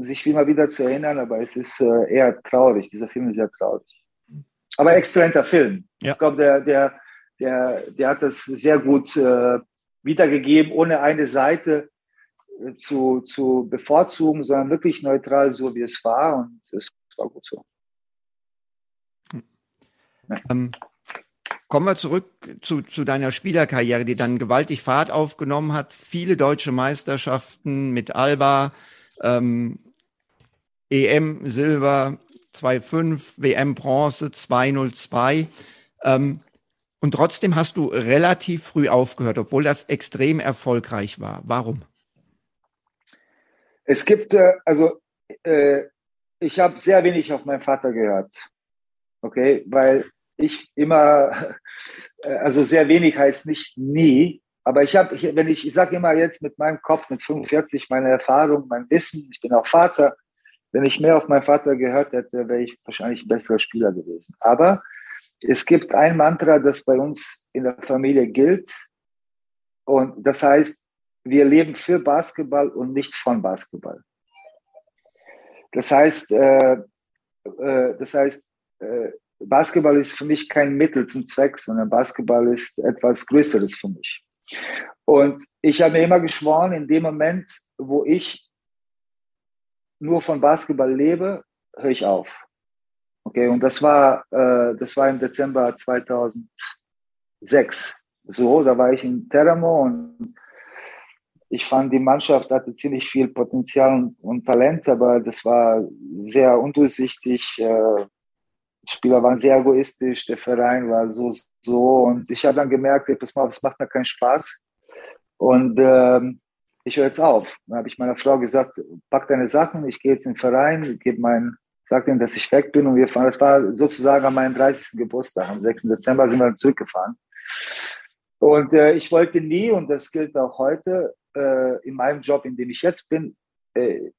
sich immer wieder zu erinnern, aber es ist äh, eher traurig. Dieser Film ist sehr traurig. Aber exzellenter Film. Ja. Ich glaube, der, der, der, der hat das sehr gut äh, wiedergegeben, ohne eine Seite äh, zu, zu bevorzugen, sondern wirklich neutral, so wie es war. Und es war gut so.
Ja. Ähm, Kommen wir zurück zu, zu deiner Spielerkarriere, die dann gewaltig Fahrt aufgenommen hat. Viele deutsche Meisterschaften mit Alba, ähm, EM Silber 2,5, WM Bronze 2,02. Ähm, und trotzdem hast du relativ früh aufgehört, obwohl das extrem erfolgreich war. Warum?
Es gibt, äh, also äh, ich habe sehr wenig auf meinen Vater gehört. Okay, weil ich immer, äh, also sehr wenig heißt nicht nie, aber ich habe, wenn ich, ich sage immer jetzt mit meinem Kopf, mit 45, meine Erfahrung, mein Wissen, ich bin auch Vater, wenn ich mehr auf meinen Vater gehört hätte, wäre ich wahrscheinlich ein besserer Spieler gewesen. Aber es gibt ein Mantra, das bei uns in der Familie gilt. Und das heißt, wir leben für Basketball und nicht von Basketball. Das heißt, äh, äh, das heißt, äh, Basketball ist für mich kein Mittel zum Zweck, sondern Basketball ist etwas Größeres für mich. Und ich habe mir immer geschworen, in dem Moment, wo ich nur von Basketball lebe, höre ich auf. Okay, und das war, äh, das war im Dezember 2006. So, da war ich in Teramo und ich fand, die Mannschaft hatte ziemlich viel Potenzial und, und Talent, aber das war sehr undurchsichtig. Äh, Spieler waren sehr egoistisch, der Verein war so, so. Und ich habe dann gemerkt, pass mal, das macht mir keinen Spaß. Und ähm, ich höre jetzt auf. Dann habe ich meiner Frau gesagt, pack deine Sachen, ich gehe jetzt in den Verein, gebe mein, sag ihnen, dass ich weg bin und wir fahren. Das war sozusagen an meinem 30. Geburtstag. Am 6. Dezember sind wir dann zurückgefahren. Und äh, ich wollte nie, und das gilt auch heute, äh, in meinem Job, in dem ich jetzt bin, äh,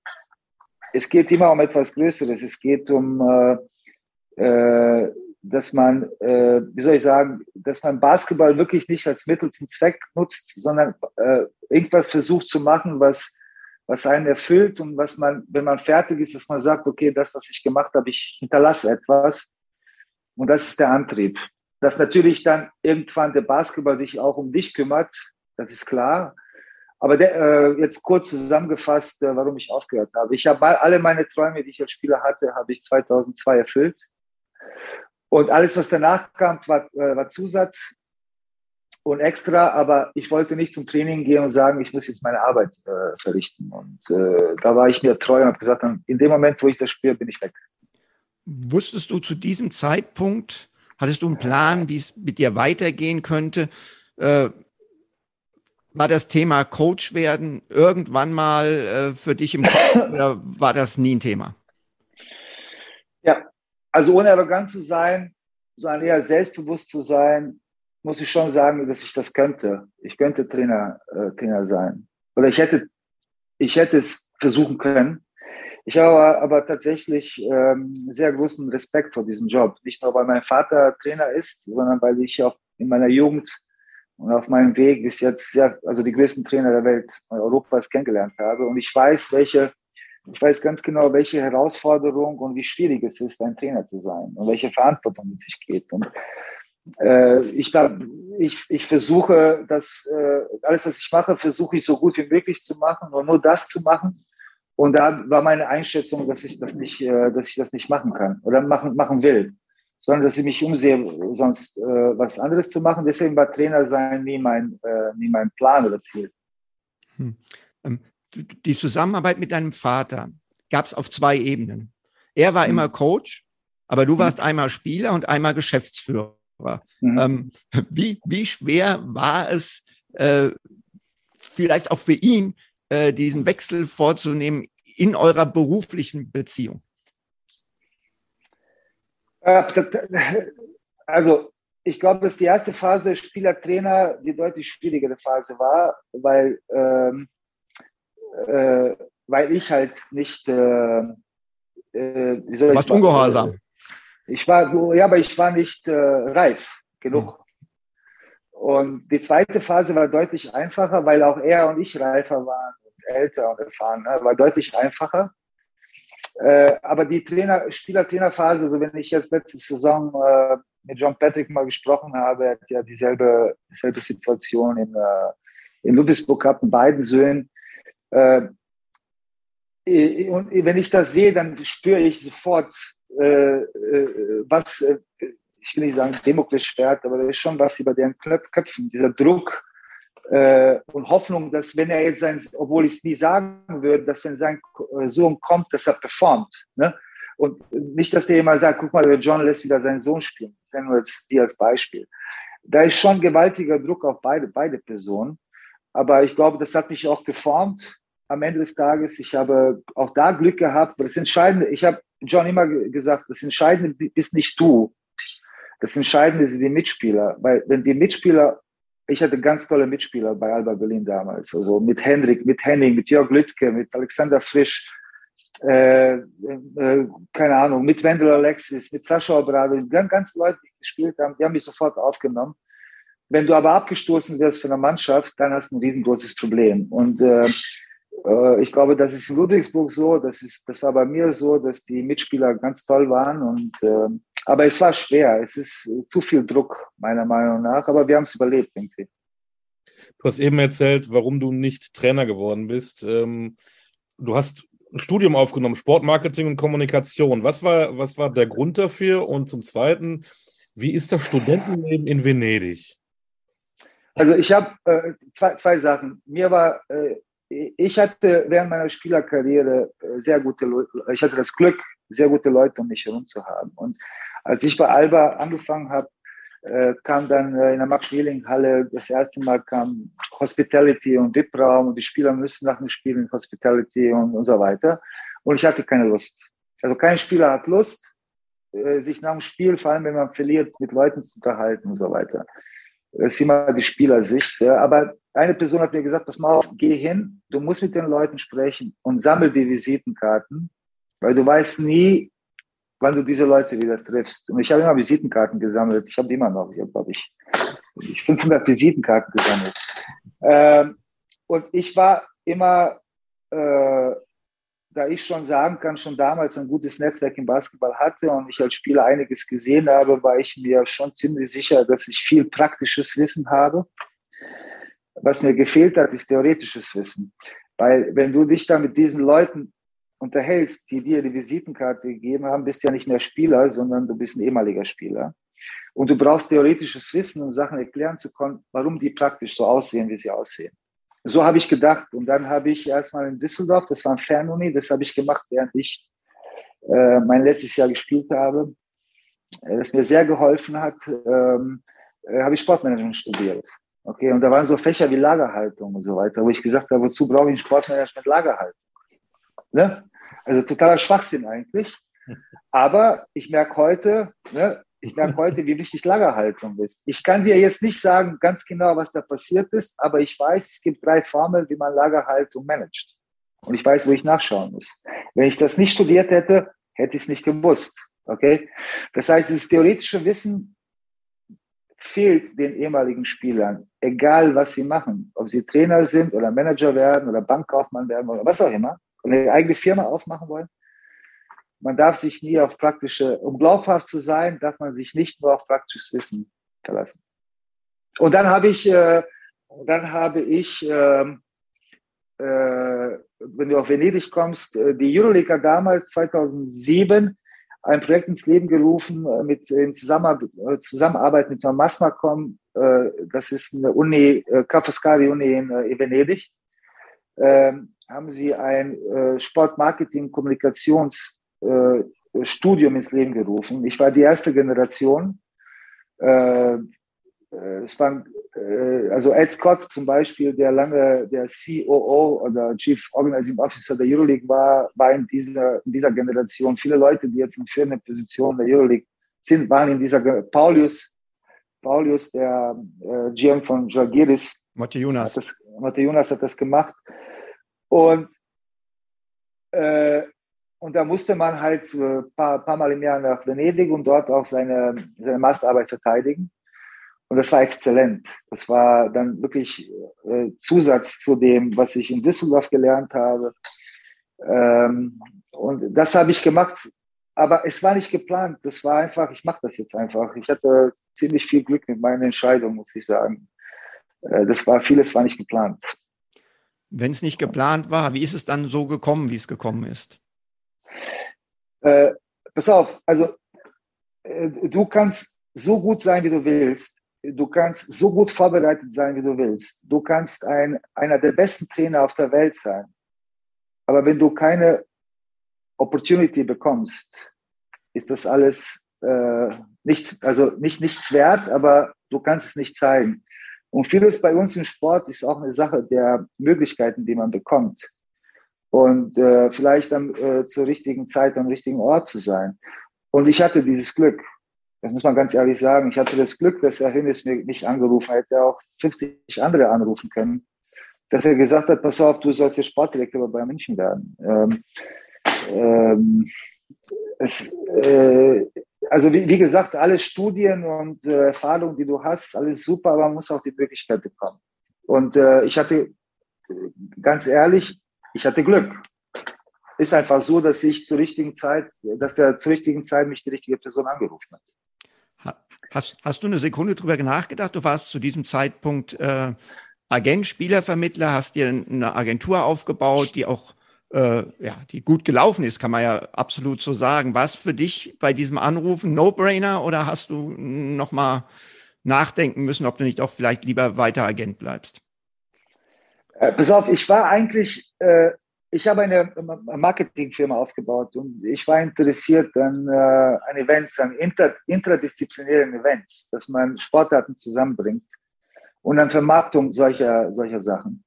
es geht immer um etwas Größeres. Es geht um, äh, äh, dass man, äh, wie soll ich sagen, dass man Basketball wirklich nicht als Mittel zum Zweck nutzt, sondern äh, irgendwas versucht zu machen, was, was einen erfüllt und was man, wenn man fertig ist, dass man sagt, okay, das, was ich gemacht habe, ich hinterlasse etwas. Und das ist der Antrieb. Dass natürlich dann irgendwann der Basketball sich auch um dich kümmert, das ist klar. Aber der, äh, jetzt kurz zusammengefasst, äh, warum ich aufgehört habe. Ich habe alle meine Träume, die ich als Spieler hatte, habe ich 2002 erfüllt. Und alles, was danach kam, war, äh, war Zusatz und extra, aber ich wollte nicht zum Training gehen und sagen, ich muss jetzt meine Arbeit äh, verrichten. Und äh, da war ich mir treu und habe gesagt, in dem Moment, wo ich das spüre, bin ich weg.
Wusstest du zu diesem Zeitpunkt, hattest du einen Plan, wie es mit dir weitergehen könnte? Äh, war das Thema Coach werden irgendwann mal äh, für dich im Kopf oder war das nie ein Thema?
Ja, also ohne arrogant zu sein, sondern eher selbstbewusst zu sein, muss ich schon sagen, dass ich das könnte. Ich könnte Trainer, äh, Trainer sein. Oder ich hätte, ich hätte es versuchen können. Ich habe aber, aber tatsächlich ähm, sehr großen Respekt vor diesem Job. Nicht nur, weil mein Vater Trainer ist, sondern weil ich auch in meiner Jugend und auf meinem Weg bis jetzt sehr, also die größten Trainer der Welt, Europas kennengelernt habe. Und ich weiß, welche ich weiß ganz genau, welche Herausforderung und wie schwierig es ist, ein Trainer zu sein und welche Verantwortung mit sich geht. Und äh, ich ich, ich versuche, das, äh, alles, was ich mache, versuche ich so gut wie möglich zu machen und nur das zu machen. Und da war meine Einschätzung, dass ich das nicht, äh, dass ich das nicht machen kann oder machen, machen will, sondern dass ich mich umsehe, sonst äh, was anderes zu machen. Deswegen war Trainer sein nie mein, äh, nie mein Plan oder Ziel.
Hm. Ähm, die Zusammenarbeit mit deinem Vater gab es auf zwei Ebenen. Er war mhm. immer Coach, aber du mhm. warst mhm. einmal Spieler und einmal Geschäftsführer. Mhm. Ähm, wie, wie schwer war es, äh, vielleicht auch für ihn, äh, diesen Wechsel vorzunehmen in eurer beruflichen Beziehung?
Äh, also, ich glaube, dass die erste Phase Spieler-Trainer die deutlich schwierigere Phase war, weil ähm, äh, weil ich halt nicht, äh, äh,
wie soll ich Warst ungehorsam.
Ich war, ja, aber ich war nicht äh, reif genug. Hm. Und die zweite Phase war deutlich einfacher, weil auch er und ich reifer waren und älter und erfahren, ne, war deutlich einfacher. Äh, aber die Trainer, Spieler-Trainer-Phase, so wenn ich jetzt letzte Saison äh, mit John Patrick mal gesprochen habe, er hat ja dieselbe, dieselbe Situation in, äh, in Ludwigsburg gehabt, mit beiden Söhnen. Äh, und wenn ich das sehe, dann spüre ich sofort, äh, äh, was, äh, ich will nicht sagen Demokles Schwert, aber da ist schon was über deren Köpfen, dieser Druck äh, und Hoffnung, dass wenn er jetzt sein, obwohl ich es nie sagen würde, dass wenn sein Sohn kommt, dass er performt. Ne? Und nicht, dass der immer sagt, guck mal, der John lässt wieder seinen Sohn spielen. Das nur jetzt die als Beispiel. Da ist schon gewaltiger Druck auf beide, beide Personen. Aber ich glaube, das hat mich auch geformt am Ende des Tages. Ich habe auch da Glück gehabt. Aber das Entscheidende, ich habe John immer gesagt, das Entscheidende bist nicht du. Das Entscheidende sind die Mitspieler. Weil wenn die Mitspieler, ich hatte ganz tolle Mitspieler bei Alba Berlin damals, also mit Hendrik, mit Henning, mit Jörg Lüttke, mit Alexander Frisch, äh, äh, keine Ahnung, mit Wendel Alexis, mit Sascha Obrado, ganz, ganz Leute, die gespielt haben, die haben mich sofort aufgenommen. Wenn du aber abgestoßen wirst von der Mannschaft, dann hast du ein riesengroßes Problem. Und äh, äh, ich glaube, das ist in Ludwigsburg so, das, ist, das war bei mir so, dass die Mitspieler ganz toll waren. Und, äh, aber es war schwer, es ist zu viel Druck, meiner Meinung nach, aber wir haben es überlebt, ich.
Du hast eben erzählt, warum du nicht Trainer geworden bist. Ähm, du hast ein Studium aufgenommen, Sportmarketing und Kommunikation. Was war, was war der Grund dafür? Und zum Zweiten, wie ist das Studentenleben in Venedig?
Also ich habe äh, zwei, zwei Sachen. Mir war, äh, ich hatte während meiner Spielerkarriere äh, sehr gute Leute, ich hatte das Glück, sehr gute Leute um mich herum zu haben. Und als ich bei Alba angefangen habe, äh, kam dann äh, in der Max-Schmeling-Halle das erste Mal kam Hospitality und VIP-Raum und die Spieler müssen nach dem Spiel in Hospitality und, und so weiter. Und ich hatte keine Lust. Also kein Spieler hat Lust, sich nach dem Spiel, vor allem wenn man verliert, mit Leuten zu unterhalten und so weiter. Das ist immer die Spielersicht. Ja. Aber eine Person hat mir gesagt, pass mal auf, geh hin, du musst mit den Leuten sprechen und sammel die Visitenkarten, weil du weißt nie, wann du diese Leute wieder triffst. Und ich habe immer Visitenkarten gesammelt. Ich habe die immer noch. Ich habe, glaube ich, ich 500 Visitenkarten gesammelt. Ähm, und ich war immer, äh, da ich schon sagen kann, schon damals ein gutes Netzwerk im Basketball hatte und ich als Spieler einiges gesehen habe, war ich mir schon ziemlich sicher, dass ich viel praktisches Wissen habe. Was mir gefehlt hat, ist theoretisches Wissen. Weil wenn du dich da mit diesen Leuten unterhältst, die dir die Visitenkarte gegeben haben, bist ja nicht mehr Spieler, sondern du bist ein ehemaliger Spieler. Und du brauchst theoretisches Wissen, um Sachen erklären zu können, warum die praktisch so aussehen, wie sie aussehen. So habe ich gedacht. Und dann habe ich erstmal in Düsseldorf, das war ein Fernuni, das habe ich gemacht, während ich äh, mein letztes Jahr gespielt habe. Äh, das mir sehr geholfen hat, ähm, äh, habe ich Sportmanagement studiert. Okay, und da waren so Fächer wie Lagerhaltung und so weiter, wo ich gesagt habe, wozu brauche ich ein Sportmanagement Lagerhaltung? Ne? Also totaler Schwachsinn eigentlich. Aber ich merke heute, ne, ich merke heute, wie wichtig Lagerhaltung ist. Ich kann dir jetzt nicht sagen ganz genau, was da passiert ist, aber ich weiß, es gibt drei Formeln, wie man Lagerhaltung managt. Und ich weiß, wo ich nachschauen muss. Wenn ich das nicht studiert hätte, hätte ich es nicht gewusst. Okay? Das heißt, dieses theoretische Wissen fehlt den ehemaligen Spielern, egal was sie machen, ob sie Trainer sind oder Manager werden oder Bankkaufmann werden oder was auch immer und eine eigene Firma aufmachen wollen. Man darf sich nie auf praktische, um glaubhaft zu sein, darf man sich nicht nur auf praktisches Wissen verlassen. Und dann habe ich, äh, dann habe ich, äh, äh, wenn du auf Venedig kommst, äh, die Euroleague hat damals 2007 ein Projekt ins Leben gerufen äh, mit in Zusammenarbeit, äh, Zusammenarbeit mit der Masmacom. Das ist eine Uni, Ca' Foscari Uni in Venedig. Ähm, haben sie ein äh, äh, ins Leben gerufen. Ich war die erste Generation. Äh, äh es waren, äh, also Ed Scott zum Beispiel, der lange der COO oder Chief Organizing Officer der Euroleague war, war in dieser, in dieser Generation. Viele Leute, die jetzt in führenden Positionen der Euroleague sind, waren in dieser Paulius, Paulius, der äh, GM von Jalgiris.
Mathe Jonas.
Hat das, Mathe Jonas hat das gemacht. Und, äh, und da musste man halt ein paar, paar Mal im Jahr nach Venedig und dort auch seine, seine Masterarbeit verteidigen. Und das war exzellent. Das war dann wirklich äh, Zusatz zu dem, was ich in Düsseldorf gelernt habe. Ähm, und das habe ich gemacht. Aber es war nicht geplant. Das war einfach, ich mache das jetzt einfach. Ich hatte ziemlich viel Glück mit meinen Entscheidungen, muss ich sagen. Äh, das war, vieles war nicht geplant.
Wenn es nicht geplant war, wie ist es dann so gekommen, wie es gekommen ist?
Äh, pass auf, also äh, du kannst so gut sein, wie du willst. Du kannst so gut vorbereitet sein, wie du willst. Du kannst ein, einer der besten Trainer auf der Welt sein. Aber wenn du keine Opportunity bekommst, ist das alles äh, nichts, also nicht nichts wert, aber du kannst es nicht zeigen. Und vieles bei uns im Sport ist auch eine Sache der Möglichkeiten, die man bekommt. Und äh, vielleicht dann äh, zur richtigen Zeit am richtigen Ort zu sein. Und ich hatte dieses Glück. Das muss man ganz ehrlich sagen. Ich hatte das Glück, dass Herr Hinnis mir nicht angerufen hat. Hätte auch 50 andere anrufen können. Dass er gesagt hat, pass auf, du sollst jetzt Sportdirektor bei München werden. Ähm, ähm, es, äh, also wie, wie, gesagt, alle Studien und äh, Erfahrungen, die du hast, alles super, aber man muss auch die Möglichkeit bekommen. Und äh, ich hatte, ganz ehrlich, ich hatte Glück. Ist einfach so, dass ich zur richtigen Zeit, dass er zur richtigen Zeit mich die richtige Person angerufen hat.
Hast, hast du eine Sekunde drüber nachgedacht? Du warst zu diesem Zeitpunkt äh, Agent, Spielervermittler, hast dir eine Agentur aufgebaut, die auch äh, ja, die gut gelaufen ist, kann man ja absolut so sagen. War es für dich bei diesem Anruf ein No-Brainer oder hast du nochmal nachdenken müssen, ob du nicht auch vielleicht lieber weiter Agent bleibst?
Äh, pass auf, ich war eigentlich, äh, ich habe eine Marketingfirma aufgebaut und ich war interessiert an, äh, an Events, an inter, interdisziplinären Events, dass man Sportarten zusammenbringt und an Vermarktung solcher, solcher Sachen.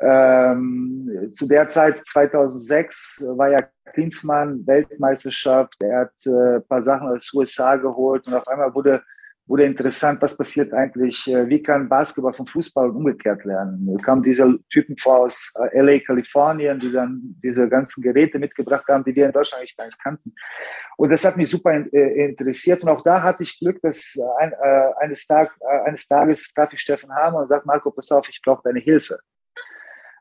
Ähm, zu der Zeit 2006 war ja Klinsmann Weltmeisterschaft. Er hat äh, ein paar Sachen aus USA geholt und auf einmal wurde, wurde interessant, was passiert eigentlich, äh, wie kann Basketball vom Fußball umgekehrt lernen. Da kamen diese Typen vor aus äh, LA, Kalifornien, die dann diese ganzen Geräte mitgebracht haben, die wir in Deutschland eigentlich gar nicht kannten. Und das hat mich super äh, interessiert. Und auch da hatte ich Glück, dass ein, äh, eines, Tag, äh, eines Tages traf ich Steffen Hammer und sagt, Marco, pass auf, ich brauche deine Hilfe.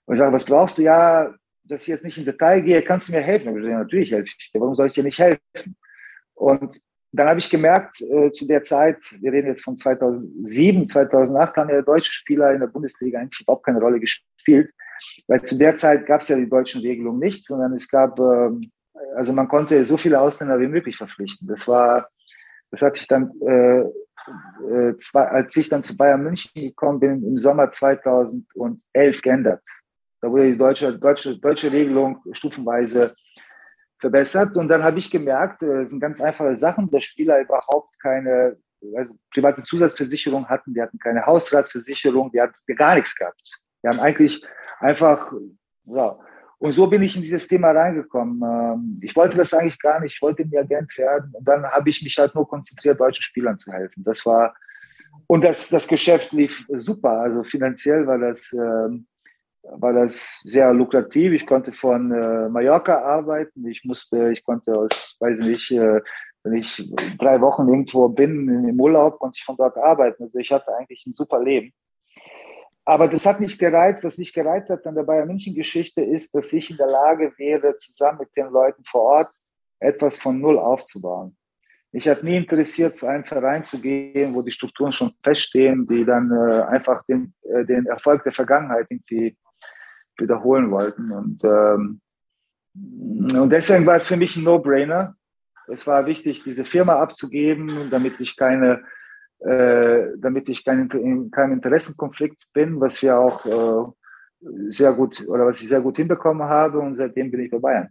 Und ich sage, was brauchst du? Ja, dass ich jetzt nicht in Detail gehe, kannst du mir helfen? Ich sage, natürlich helfe ich dir. Warum soll ich dir nicht helfen? Und dann habe ich gemerkt, äh, zu der Zeit, wir reden jetzt von 2007, 2008, haben ja deutsche Spieler in der Bundesliga eigentlich überhaupt keine Rolle gespielt, weil zu der Zeit gab es ja die deutschen Regelungen nicht, sondern es gab, ähm, also man konnte so viele Ausländer wie möglich verpflichten. Das war, das hat sich dann, äh, äh, zwei, als ich dann zu Bayern München gekommen bin, im Sommer 2011 geändert. Da wurde die deutsche, deutsche, deutsche Regelung stufenweise verbessert. Und dann habe ich gemerkt, äh, das sind ganz einfache Sachen, dass Spieler überhaupt keine also private Zusatzversicherung hatten, die hatten keine Hausratsversicherung, die hatten gar nichts gehabt. Die haben eigentlich einfach, ja. Und so bin ich in dieses Thema reingekommen. Ähm, ich wollte das eigentlich gar nicht, ich wollte mir Agent werden. Und dann habe ich mich halt nur konzentriert, deutschen Spielern zu helfen. Das war, und das, das Geschäft lief super. Also finanziell war das, ähm, war das sehr lukrativ. Ich konnte von äh, Mallorca arbeiten. Ich musste, ich konnte aus, weiß nicht, äh, wenn ich drei Wochen irgendwo bin im Urlaub, konnte ich von dort arbeiten. Also ich hatte eigentlich ein super Leben. Aber das hat mich gereizt. Was mich gereizt hat an der Bayern München Geschichte ist, dass ich in der Lage wäre, zusammen mit den Leuten vor Ort etwas von Null aufzubauen. Mich hat nie interessiert, zu einem Verein zu gehen, wo die Strukturen schon feststehen, die dann äh, einfach den, äh, den Erfolg der Vergangenheit irgendwie wiederholen wollten. Und, ähm, und deswegen war es für mich ein No-Brainer. Es war wichtig, diese Firma abzugeben, damit ich keine, äh, damit ich kein, in keinem Interessenkonflikt bin, was wir auch äh, sehr gut oder was ich sehr gut hinbekommen habe und seitdem bin ich bei Bayern.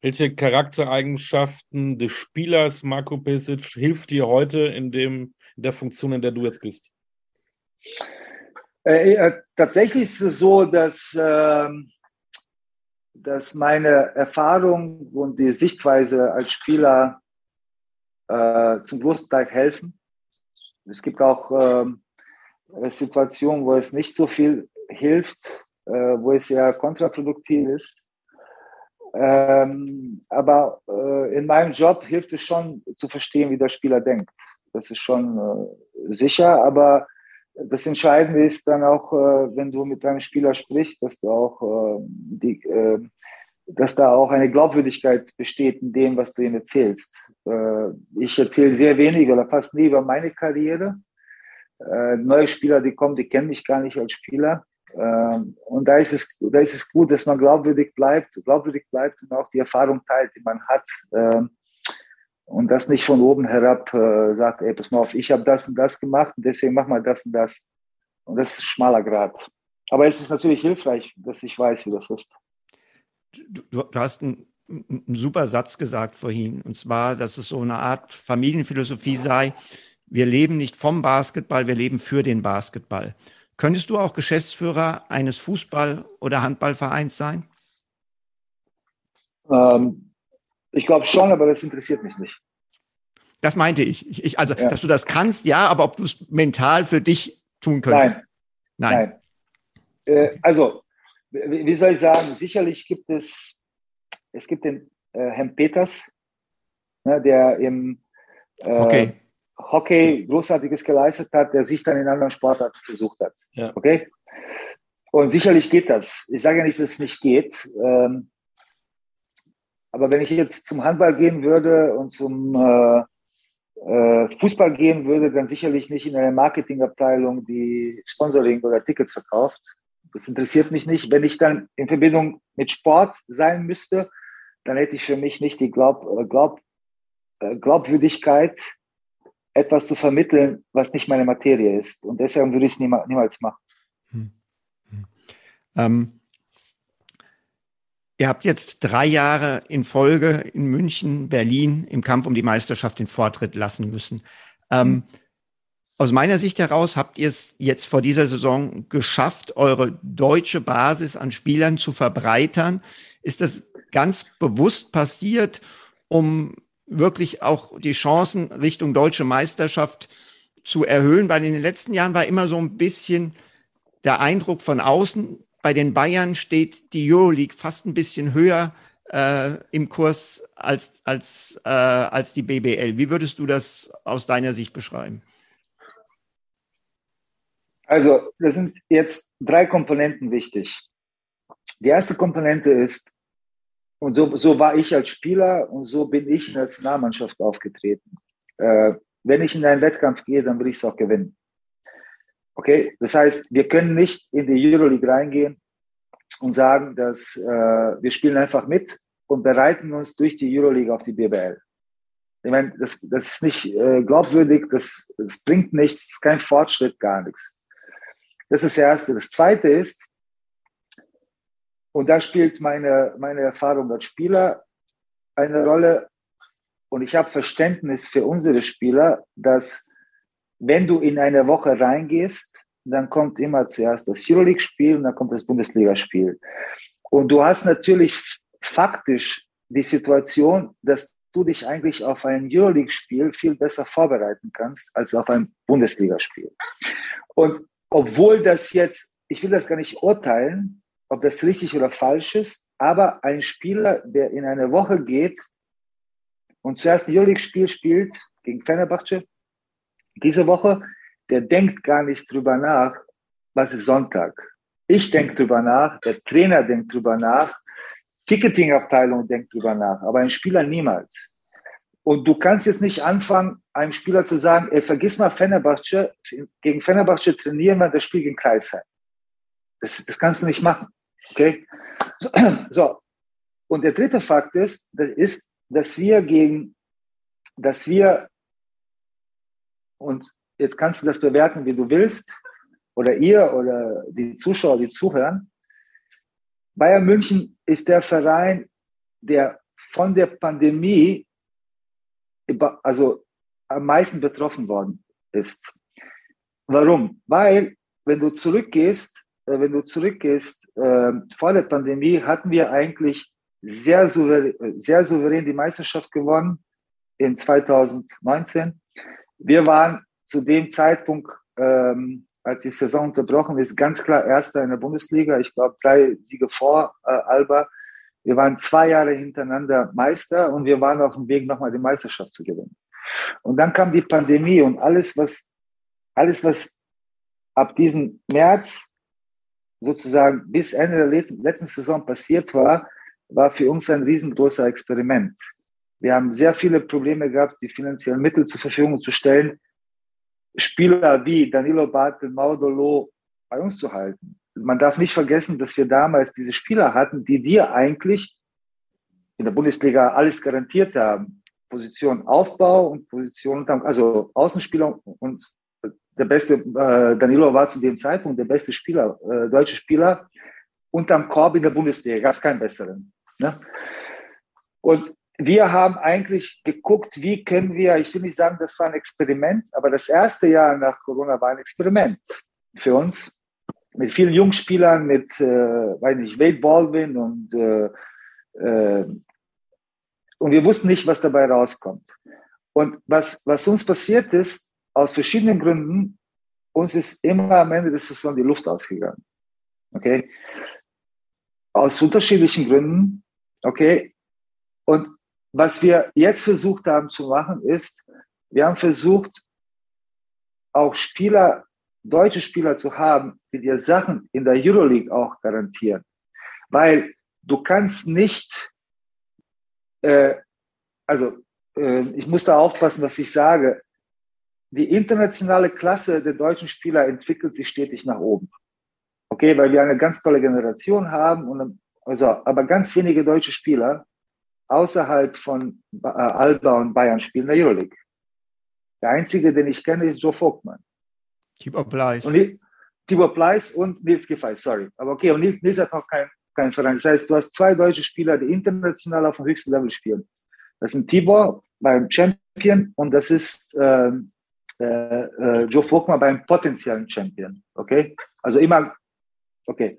Welche Charaktereigenschaften des Spielers Marco Pesic hilft dir heute in, dem, in der Funktion, in der du jetzt bist?
Äh, äh, tatsächlich ist es so, dass, äh, dass meine Erfahrung und die Sichtweise als Spieler äh, zum großen Teil helfen. Es gibt auch ähm, Situationen, wo es nicht so viel hilft, äh, wo es ja kontraproduktiv ist. Ähm, aber äh, in meinem Job hilft es schon zu verstehen, wie der Spieler denkt. Das ist schon sicher, aber das Entscheidende ist dann auch, äh, wenn du mit deinem Spieler sprichst, dass du auch äh, die, äh, dass da auch eine Glaubwürdigkeit besteht in dem, was du ihm erzählst. Äh, ich erzähle sehr wenig oder fast nie über meine Karriere. Neue Spieler, die kommen, die kennen mich gar nicht als Spieler. Äh, und da ist es, da ist es gut, dass man glaubwürdig bleibt, glaubwürdig bleibt und auch die Erfahrung teilt, die man hat und das nicht von oben herab äh, sagt, ey, pass mal auf, ich habe das und das gemacht und deswegen mach mal das und das. Und das ist ein schmaler Grad. Aber es ist natürlich hilfreich, dass ich weiß, wie das ist.
Du, du hast einen, einen super Satz gesagt vorhin, und zwar, dass es so eine Art Familienphilosophie sei. Wir leben nicht vom Basketball, wir leben für den Basketball. Könntest du auch Geschäftsführer eines Fußball- oder Handballvereins sein?
Ähm, ich glaube schon, aber das interessiert mich nicht.
Das meinte ich. ich, ich also, ja. dass du das kannst, ja, aber ob du es mental für dich tun könntest.
Nein. Nein. Nein. Äh, also, wie, wie soll ich sagen, sicherlich gibt es es gibt den äh, Herrn Peters, ne, der im äh, okay. Hockey Großartiges geleistet hat, der sich dann in anderen Sportarten versucht hat. Ja. Okay? Und sicherlich geht das. Ich sage ja nicht, dass es nicht geht. Ähm, aber wenn ich jetzt zum Handball gehen würde und zum äh, äh, Fußball gehen würde, dann sicherlich nicht in einer Marketingabteilung, die Sponsoring oder Tickets verkauft. Das interessiert mich nicht. Wenn ich dann in Verbindung mit Sport sein müsste, dann hätte ich für mich nicht die Glaub, äh, Glaub, äh, Glaubwürdigkeit, etwas zu vermitteln, was nicht meine Materie ist. Und deshalb würde ich es niemals machen. Hm.
Hm. Ähm, ihr habt jetzt drei Jahre in Folge in München, Berlin im Kampf um die Meisterschaft den Vortritt lassen müssen. Ähm, hm. aus meiner Sicht heraus habt ihr es jetzt vor dieser Saison geschafft, eure deutsche Basis an Spielern zu verbreitern. Ist das ganz bewusst passiert, um wirklich auch die Chancen Richtung deutsche Meisterschaft zu erhöhen, weil in den letzten Jahren war immer so ein bisschen der Eindruck von außen, bei den Bayern steht die Euroleague fast ein bisschen höher äh, im Kurs als, als, äh, als die BBL. Wie würdest du das aus deiner Sicht beschreiben?
Also, das sind jetzt drei Komponenten wichtig. Die erste Komponente ist, und so, so war ich als Spieler und so bin ich in der Nationalmannschaft aufgetreten. Äh, wenn ich in einen Wettkampf gehe, dann will ich es auch gewinnen. Okay, das heißt, wir können nicht in die Euroleague reingehen und sagen, dass äh, wir spielen einfach mit und bereiten uns durch die Euroleague auf die BBL. Ich meine, das, das ist nicht äh, glaubwürdig, das, das bringt nichts, ist kein Fortschritt, gar nichts. Das ist das Erste. Das Zweite ist, und da spielt meine, meine Erfahrung als Spieler eine Rolle. Und ich habe Verständnis für unsere Spieler, dass wenn du in eine Woche reingehst, dann kommt immer zuerst das Euroleague-Spiel und dann kommt das Bundesligaspiel. Und du hast natürlich faktisch die Situation, dass du dich eigentlich auf ein Euroleague-Spiel viel besser vorbereiten kannst als auf ein Bundesligaspiel. Und obwohl das jetzt, ich will das gar nicht urteilen, ob das richtig oder falsch ist, aber ein Spieler, der in eine Woche geht und zuerst ein Euroleague-Spiel spielt gegen Fenerbahce, diese Woche, der denkt gar nicht drüber nach, was ist Sonntag. Ich denke drüber nach, der Trainer denkt drüber nach, Ticketing-Abteilung denkt drüber nach, aber ein Spieler niemals. Und du kannst jetzt nicht anfangen, einem Spieler zu sagen, ey, vergiss mal Fenerbahce, gegen Fenerbahce trainieren wir das Spiel gegen Kreisheim. Das, das kannst du nicht machen. Okay? [clears throat] So. Und der dritte Fakt ist, das ist, dass wir gegen, dass wir, und jetzt kannst du das bewerten, wie du willst, oder ihr oder die Zuschauer, die zuhören. Bayern München ist der Verein, der von der Pandemie also am meisten betroffen worden ist. Warum? Weil, wenn du zurückgehst, äh, wenn du zurückgehst, äh, vor der Pandemie hatten wir eigentlich sehr souverän, sehr souverän die Meisterschaft gewonnen in 2019. Wir waren zu dem Zeitpunkt, ähm, als die Saison unterbrochen ist, ganz klar Erster in der Bundesliga. Ich glaube, drei Siege vor äh, Alba. Wir waren zwei Jahre hintereinander Meister und wir waren auf dem Weg, nochmal die Meisterschaft zu gewinnen. Und dann kam die Pandemie und alles, was, alles, was ab diesem März sozusagen bis Ende der letzten, letzten Saison passiert war, war für uns ein riesengroßer Experiment. Wir haben sehr viele Probleme gehabt, die finanziellen Mittel zur Verfügung zu stellen, Spieler wie Danilo Bartel, Maudolo bei uns zu halten. Man darf nicht vergessen, dass wir damals diese Spieler hatten, die dir eigentlich in der Bundesliga alles garantiert haben. Position Aufbau und Position, also Außenspieler und der beste, äh, Danilo war zu dem Zeitpunkt der beste Spieler, äh, deutsche Spieler. Unterm Korb in der Bundesliga gab es keinen besseren. Ne? Und wir haben eigentlich geguckt, wie können wir, ich will nicht sagen, das war ein Experiment, aber das erste Jahr nach Corona war ein Experiment für uns. Mit vielen Jungspielern, mit, äh, weiß nicht, Wade Baldwin und, äh, äh, und wir wussten nicht, was dabei rauskommt. Und was, was uns passiert ist, aus verschiedenen Gründen, uns ist immer am Ende der Saison die Luft ausgegangen. Okay? Aus unterschiedlichen Gründen. Okay? Und was wir jetzt versucht haben zu machen, ist, wir haben versucht, auch Spieler, deutsche Spieler zu haben, die dir Sachen in der Euroleague auch garantieren. Weil du kannst nicht, äh, also äh, ich muss da aufpassen, was ich sage. Die internationale Klasse der deutschen Spieler entwickelt sich stetig nach oben. Okay, weil wir eine ganz tolle Generation haben und also, aber ganz wenige deutsche Spieler außerhalb von äh, Alba und Bayern spielen in der Euroleague. Der einzige, den ich kenne, ist Joe Vogtmann.
Tibor Pleiss.
Und Tibor Pleiss und Nils Giffey, sorry. Aber okay, und Nils, Nils hat noch keinen kein Verein. Das heißt, du hast zwei deutsche Spieler, die international auf dem höchsten Level spielen. Das sind Tibor beim Champion und das ist äh, äh, Joe Vogtmann beim potenziellen Champion. Okay? Also immer, okay.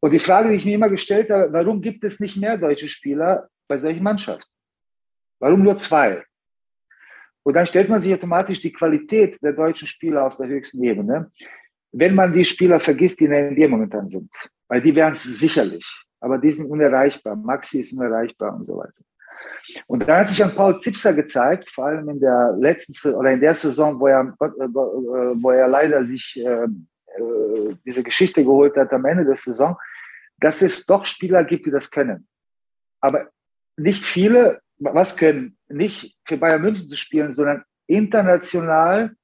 Und die Frage, die ich mir immer gestellt habe, warum gibt es nicht mehr deutsche Spieler bei solchen Mannschaften? Warum nur zwei? Und dann stellt man sich automatisch die Qualität der deutschen Spieler auf der höchsten Ebene, wenn man die Spieler vergisst, die in der NBA momentan sind. Weil die wären es sicherlich. Aber die sind unerreichbar. Maxi ist unerreichbar und so weiter. Und dann hat sich dann Paul Zipser gezeigt, vor allem in der letzten oder in der Saison, wo er, wo er leider sich äh, äh, diese Geschichte geholt hat am Ende der Saison, dass es doch Spieler gibt, die das können. Aber nicht viele, was können? Nicht für Bayern München zu spielen, sondern international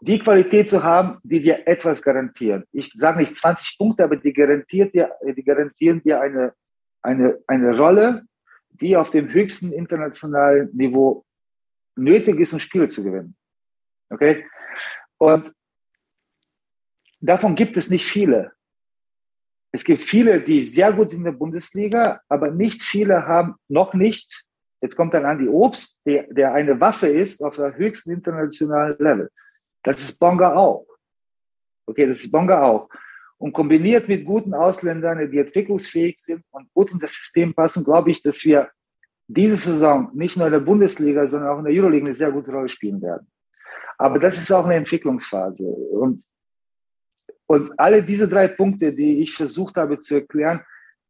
die Qualität zu haben, die dir etwas garantieren. Ich sage nicht 20 Punkte, aber die, garantiert dir, die garantieren dir eine, eine, eine Rolle, die auf dem höchsten internationalen Niveau nötig ist, um Spiele zu gewinnen. Okay? Und davon gibt es nicht viele. Es gibt viele, die sehr gut sind in der Bundesliga, aber nicht viele haben noch nicht, jetzt kommt dann Andi Obst, der, der eine Waffe ist auf der höchsten internationalen Level. Das ist Bonga auch. Okay, das ist Bonga auch. Und kombiniert mit guten Ausländern, die entwicklungsfähig sind und gut in das System passen, glaube ich, dass wir diese Saison nicht nur in der Bundesliga, sondern auch in der Euroleague eine sehr gute Rolle spielen werden. Aber das ist auch eine Entwicklungsphase. Und und alle diese drei Punkte, die ich versucht habe zu erklären,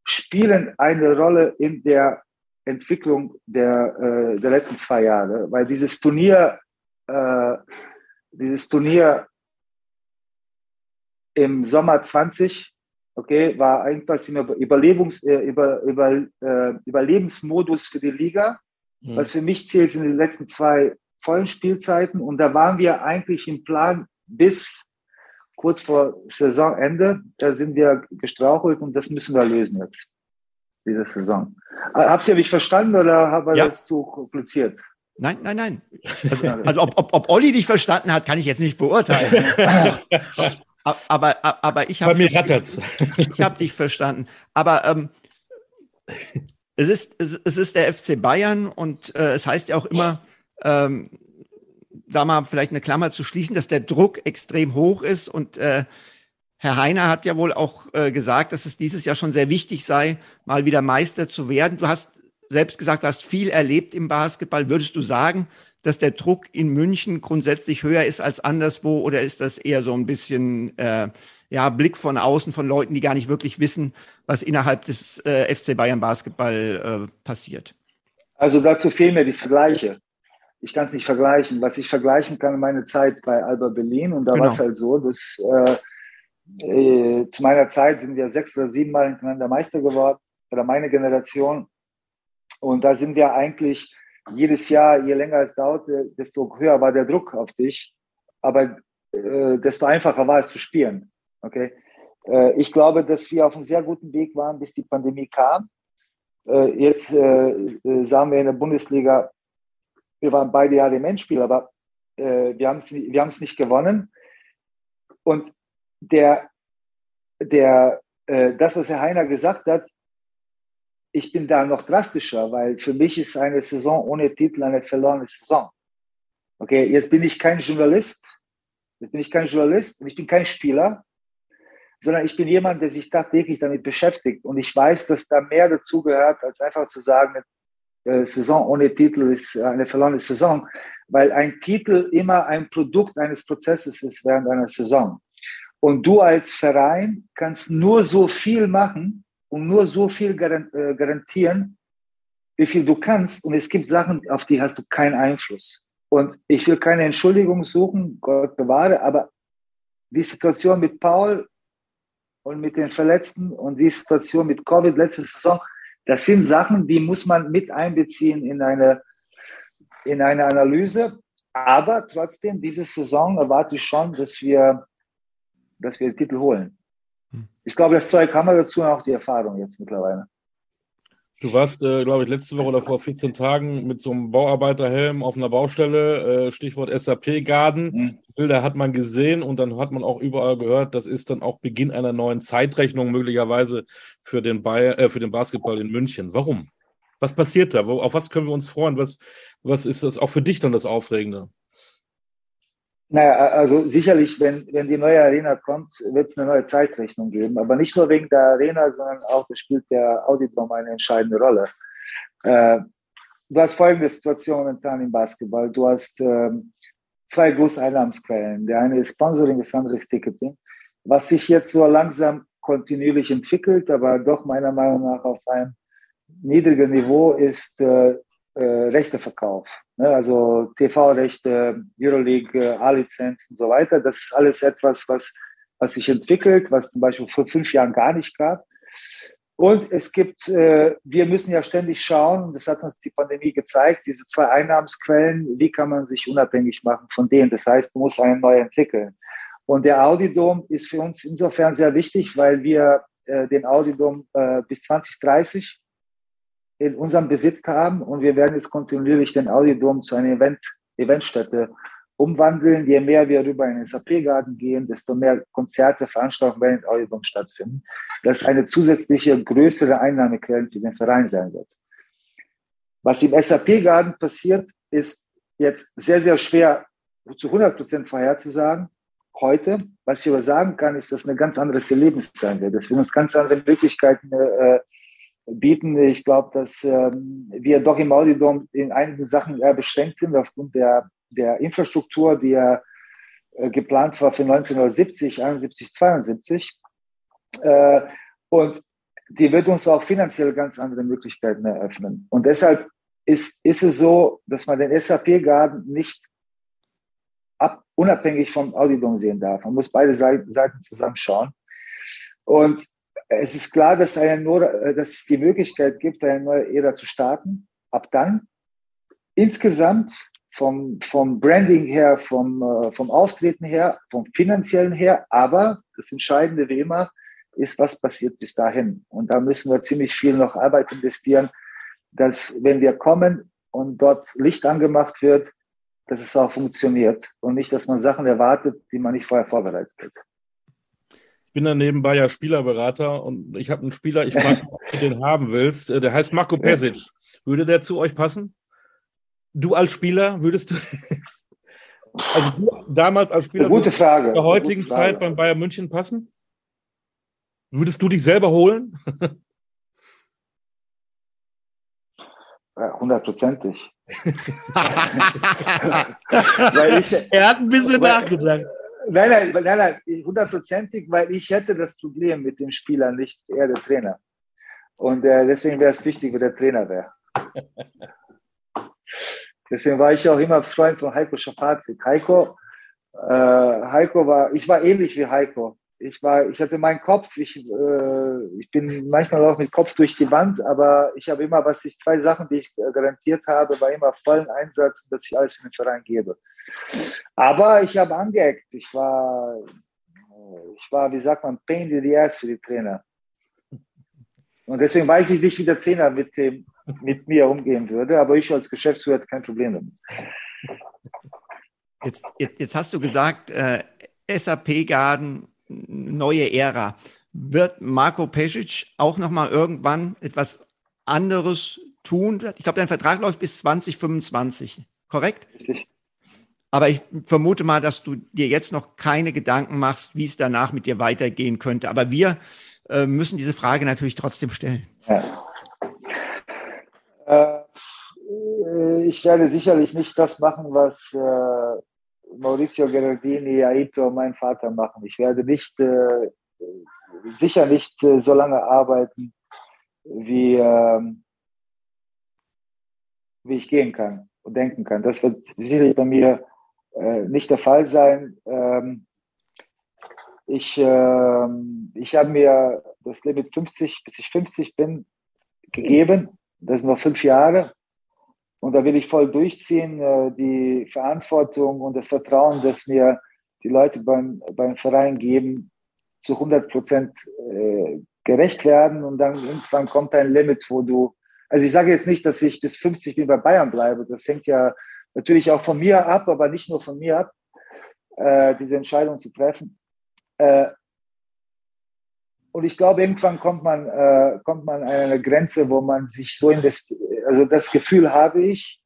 spielen eine Rolle in der Entwicklung der, äh, der letzten zwei Jahre, weil dieses Turnier, äh, dieses Turnier im Sommer 20, okay, war einfach im Überlebens, äh, über, über, äh, Überlebensmodus für die Liga, mhm. was für mich zählt in den letzten zwei vollen Spielzeiten. Und da waren wir eigentlich im Plan bis kurz vor Saisonende, da sind wir gestrauchelt und das müssen wir lösen jetzt, diese Saison. Äh, habt ihr mich verstanden oder habe ich ja. das zu kompliziert?
Nein, nein, nein. [laughs] Also, also ob, ob, ob Olli dich verstanden hat, kann ich jetzt nicht beurteilen. [laughs] aber, aber ich habe dich, ich hab dich verstanden. Aber ähm, es, ist, es, es, ist der FC Bayern und äh, es heißt ja auch immer, ähm, da mal vielleicht eine Klammer zu schließen, dass der Druck extrem hoch ist und äh, Herr Heiner hat ja wohl auch äh, gesagt, dass es dieses Jahr schon sehr wichtig sei, mal wieder Meister zu werden. Du hast selbst gesagt, du hast viel erlebt im Basketball. Würdest du sagen, dass der Druck in München grundsätzlich höher ist als anderswo oder ist das eher so ein bisschen äh, ja, Blick von außen von Leuten, die gar nicht wirklich wissen, was innerhalb des äh, FC Bayern Basketball äh, passiert?
Also dazu fehlen mir die Vergleiche ich kann es nicht vergleichen. Was ich vergleichen kann, meine Zeit bei Alba Berlin. Und da genau. war es halt so, dass äh, äh, zu meiner Zeit sind wir sechs oder sieben Mal hintereinander Meister geworden, oder meine Generation. Und da sind wir eigentlich jedes Jahr, je länger es dauerte, desto höher war der Druck auf dich. Aber äh, desto einfacher war es zu spielen. Okay? Äh, ich glaube, dass wir auf einem sehr guten Weg waren, bis die Pandemie kam. Äh, jetzt äh, äh, sahen wir in der Bundesliga wir waren beide Jahre im Endspiel, aber äh, wir haben es wir nicht gewonnen. Und der, der, äh, das, was Herr Heiner gesagt hat, ich bin da noch drastischer, weil für mich ist eine Saison ohne Titel eine verlorene Saison. Okay, jetzt bin ich kein Journalist, jetzt bin ich kein Journalist und ich bin kein Spieler, sondern ich bin jemand, der sich tagtäglich damit beschäftigt. Und ich weiß, dass da mehr dazu gehört, als einfach zu sagen, äh, Saison ohne Titel ist eine verlorene Saison, weil ein Titel immer ein Produkt eines Prozesses ist während einer Saison. Und du als Verein kannst nur so viel machen, und nur so viel äh, garantieren, wie viel du kannst. Und es gibt Sachen, auf die hast du keinen Einfluss. Und ich will keine Entschuldigung suchen, Gott bewahre, aber die Situation mit Paul und mit den Verletzten und die Situation mit Covid letzte Saison, das sind Sachen, die muss man mit einbeziehen in eine, in eine Analyse. Aber trotzdem, diese Saison erwarte ich schon, dass wir, dass wir den Titel holen. Hm. Ich glaube, das Zeug haben wir dazu und auch die Erfahrung jetzt mittlerweile.
Du warst, äh, glaube ich, letzte Woche oder vor 14 Tagen mit so einem Bauarbeiterhelm auf einer Baustelle, äh, Stichwort SAP-Garden. Mhm. Bilder hat man gesehen und dann hat man auch überall gehört, das ist dann auch Beginn einer neuen Zeitrechnung möglicherweise für den, Bayer, äh, für den Basketball in München. Warum? Was passiert da? Wo, auf was können wir uns freuen? Was, was ist das auch für dich dann das Aufregende?
Naja, also sicherlich, wenn, wenn die neue Arena kommt, wird es eine neue Zeitrechnung geben. Aber nicht nur wegen der Arena, sondern auch, das spielt der Auditor eine entscheidende Rolle. Äh, du hast folgende Situation momentan im Basketball. Du hast ähm, zwei große Einnahmensquellen. Der eine ist Sponsoring, das andere ist Ticketing. Was sich jetzt so langsam kontinuierlich entwickelt, aber doch meiner Meinung nach auf einem niedrigen Niveau ist äh, äh, Rechteverkauf. Ne? Also TV-Rechte, Euroleague, A-Lizenz und so weiter. Das ist alles etwas, was, was sich entwickelt, was zum Beispiel vor fünf Jahren gar nicht gab. Und es gibt, äh, wir müssen ja ständig schauen, das hat uns die Pandemie gezeigt, diese zwei Einnahmensquellen, wie kann man sich unabhängig machen von denen? Das heißt, man muss eine neue entwickeln. Und der Audidom ist für uns insofern sehr wichtig, weil wir äh, den Audidom äh, bis 2030 in unserem Besitz haben und wir werden jetzt kontinuierlich den Audiodom zu einer Event, Eventstätte umwandeln. Je mehr wir rüber in den SAP-Garten gehen, desto mehr Konzerte, Veranstaltungen werden im Audiodom stattfinden. Das eine zusätzliche größere Einnahmequelle für den Verein sein wird. Was im SAP-Garten passiert, ist jetzt sehr, sehr schwer zu 100 Prozent vorherzusagen. Heute, was ich aber sagen kann, ist, dass eine ganz anderes Erlebnis sein wird. Dass wir uns ganz andere Möglichkeiten äh, bieten. Ich glaube, dass ähm, wir doch im Audidom in einigen Sachen eher beschränkt sind aufgrund der, der Infrastruktur, die ja äh, geplant war für 1970, 71, 72. Äh, und die wird uns auch finanziell ganz andere Möglichkeiten eröffnen. Und deshalb ist, ist es so, dass man den SAP-Garden nicht ab, unabhängig vom Audidom sehen darf. Man muss beide Seiten, zusammenschauen. Und es ist klar, dass, eine, äh, dass es die Möglichkeit gibt, eine neue Ära zu starten. Ab dann insgesamt vom, vom Branding her, vom, äh, vom Auftreten her, vom finanziellen her, aber das Entscheidende wie immer ist, was passiert bis dahin. Und da müssen wir ziemlich viel noch Arbeit investieren, dass wenn wir kommen und dort Licht angemacht wird, dass es auch funktioniert und nicht, dass man Sachen erwartet, die man nicht vorher vorbereitet hat.
Ich bin dann nebenbei ja Spielerberater und ich habe einen Spieler, ich frage, [laughs] ob du den haben willst. Äh, der heißt Marco Pesic. Würde der zu euch passen? Du als Spieler würdest du. [laughs] Also du damals als Spieler
gute Frage.
in der heutigen Zeit beim Bayern München passen? Würdest du dich selber holen? [laughs]
Hundertprozentig.
er hat ein bisschen weil, nachgedacht.
Nein, nein, nein, nein, hundertprozentig, weil ich hätte das Problem mit dem Spieler, nicht er der Trainer. Und äh, deswegen wäre es wichtig, wenn der Trainer wäre. [laughs] deswegen war ich auch immer Freund von Heiko Schapazik. Heiko, äh, Heiko war, ich war ähnlich wie Heiko ich war, ich hatte meinen Kopf, ich, äh, ich bin manchmal auch mit Kopf durch die Wand, aber ich habe immer, was ich, zwei Sachen, die ich garantiert habe, war immer vollen Einsatz, dass ich alles für den Verein gebe. Aber ich habe angeeckt. Ich war, ich war, wie sagt man, pain in the ass für die Trainer. Und deswegen weiß ich nicht, wie der Trainer mit, dem, mit mir umgehen würde, aber ich als Geschäftsführer hatte kein Problem damit.
Jetzt, jetzt, jetzt hast du gesagt, äh, SAP-Garden neue Ära. Wird Marco Pesic auch noch mal irgendwann etwas anderes tun? Ich glaube, dein Vertrag läuft bis 2025, korrekt? Richtig. Aber ich vermute mal, dass du dir jetzt noch keine Gedanken machst, wie es danach mit dir weitergehen könnte. Aber wir äh, müssen diese Frage natürlich trotzdem stellen. Ja.
Äh, ich werde sicherlich nicht das machen, was äh, Maurizio Gerardini, Aito, mein Vater machen. Ich werde nicht, äh, sicher nicht äh, so lange arbeiten wie, ähm, wie ich gehen kann und denken kann. Das wird sicherlich bei mir äh, nicht der Fall sein. Ähm, ich, äh, ich habe mir das Limit 50, bis ich 50 bin, gegeben. Das sind noch fünf Jahre. Und da will ich voll durchziehen, äh, die Verantwortung und das Vertrauen, das mir die Leute beim, beim Verein geben, zu 100 Prozent äh, gerecht werden. Und dann irgendwann kommt ein Limit, wo du, also ich sage jetzt nicht, dass ich bis 50 bin bei Bayern bleibe. Das hängt ja natürlich auch von mir ab, aber nicht nur von mir ab, äh, diese Entscheidung zu treffen. Und ich glaube, irgendwann kommt man, äh, kommt man an eine Grenze, wo man sich so investiert. Also das Gefühl habe ich,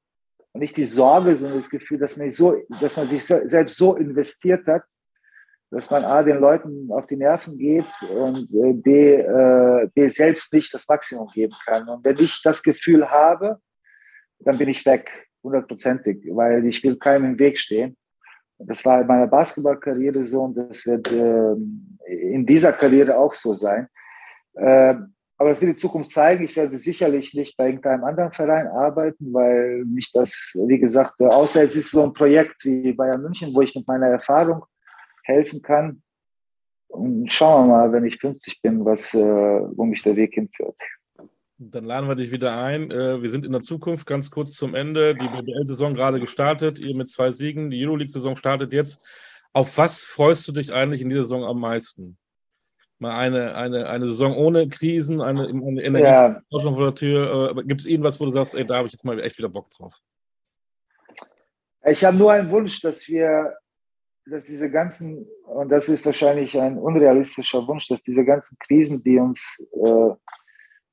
nicht die Sorge, sondern das Gefühl, dass man, so, dass man sich selbst so investiert hat, dass man A, den Leuten auf die Nerven geht und äh, B, äh, B, selbst nicht das Maximum geben kann. Und wenn ich das Gefühl habe, dann bin ich weg, hundertprozentig, weil ich will keinem im Weg stehen. Das war in meiner Basketballkarriere so und das wird äh, in dieser Karriere auch so sein. Äh, aber das wird die Zukunft zeigen. Ich werde sicherlich nicht bei irgendeinem anderen Verein arbeiten, weil mich das, wie gesagt, außer es ist so ein Projekt wie Bayern München, wo ich mit meiner Erfahrung helfen kann. Und schauen wir mal, wenn ich 50 bin, was, äh, wo mich der Weg hinführt.
Dann laden wir dich wieder ein. Äh, wir sind in der Zukunft ganz kurz zum Ende. Die BBL-Saison gerade gestartet, ihr mit zwei Siegen. Die Euroleague-Saison startet jetzt. Auf was freust du dich eigentlich in dieser Saison am meisten? Mal eine, eine, eine Saison ohne Krisen, eine, eine Energie ja. vor der Tür. Äh, Gibt es irgendwas, wo du sagst, ey, da habe ich jetzt mal echt wieder Bock drauf?
Ich habe nur einen Wunsch, dass wir dass diese ganzen, und das ist wahrscheinlich ein unrealistischer Wunsch, dass diese ganzen Krisen, die uns äh,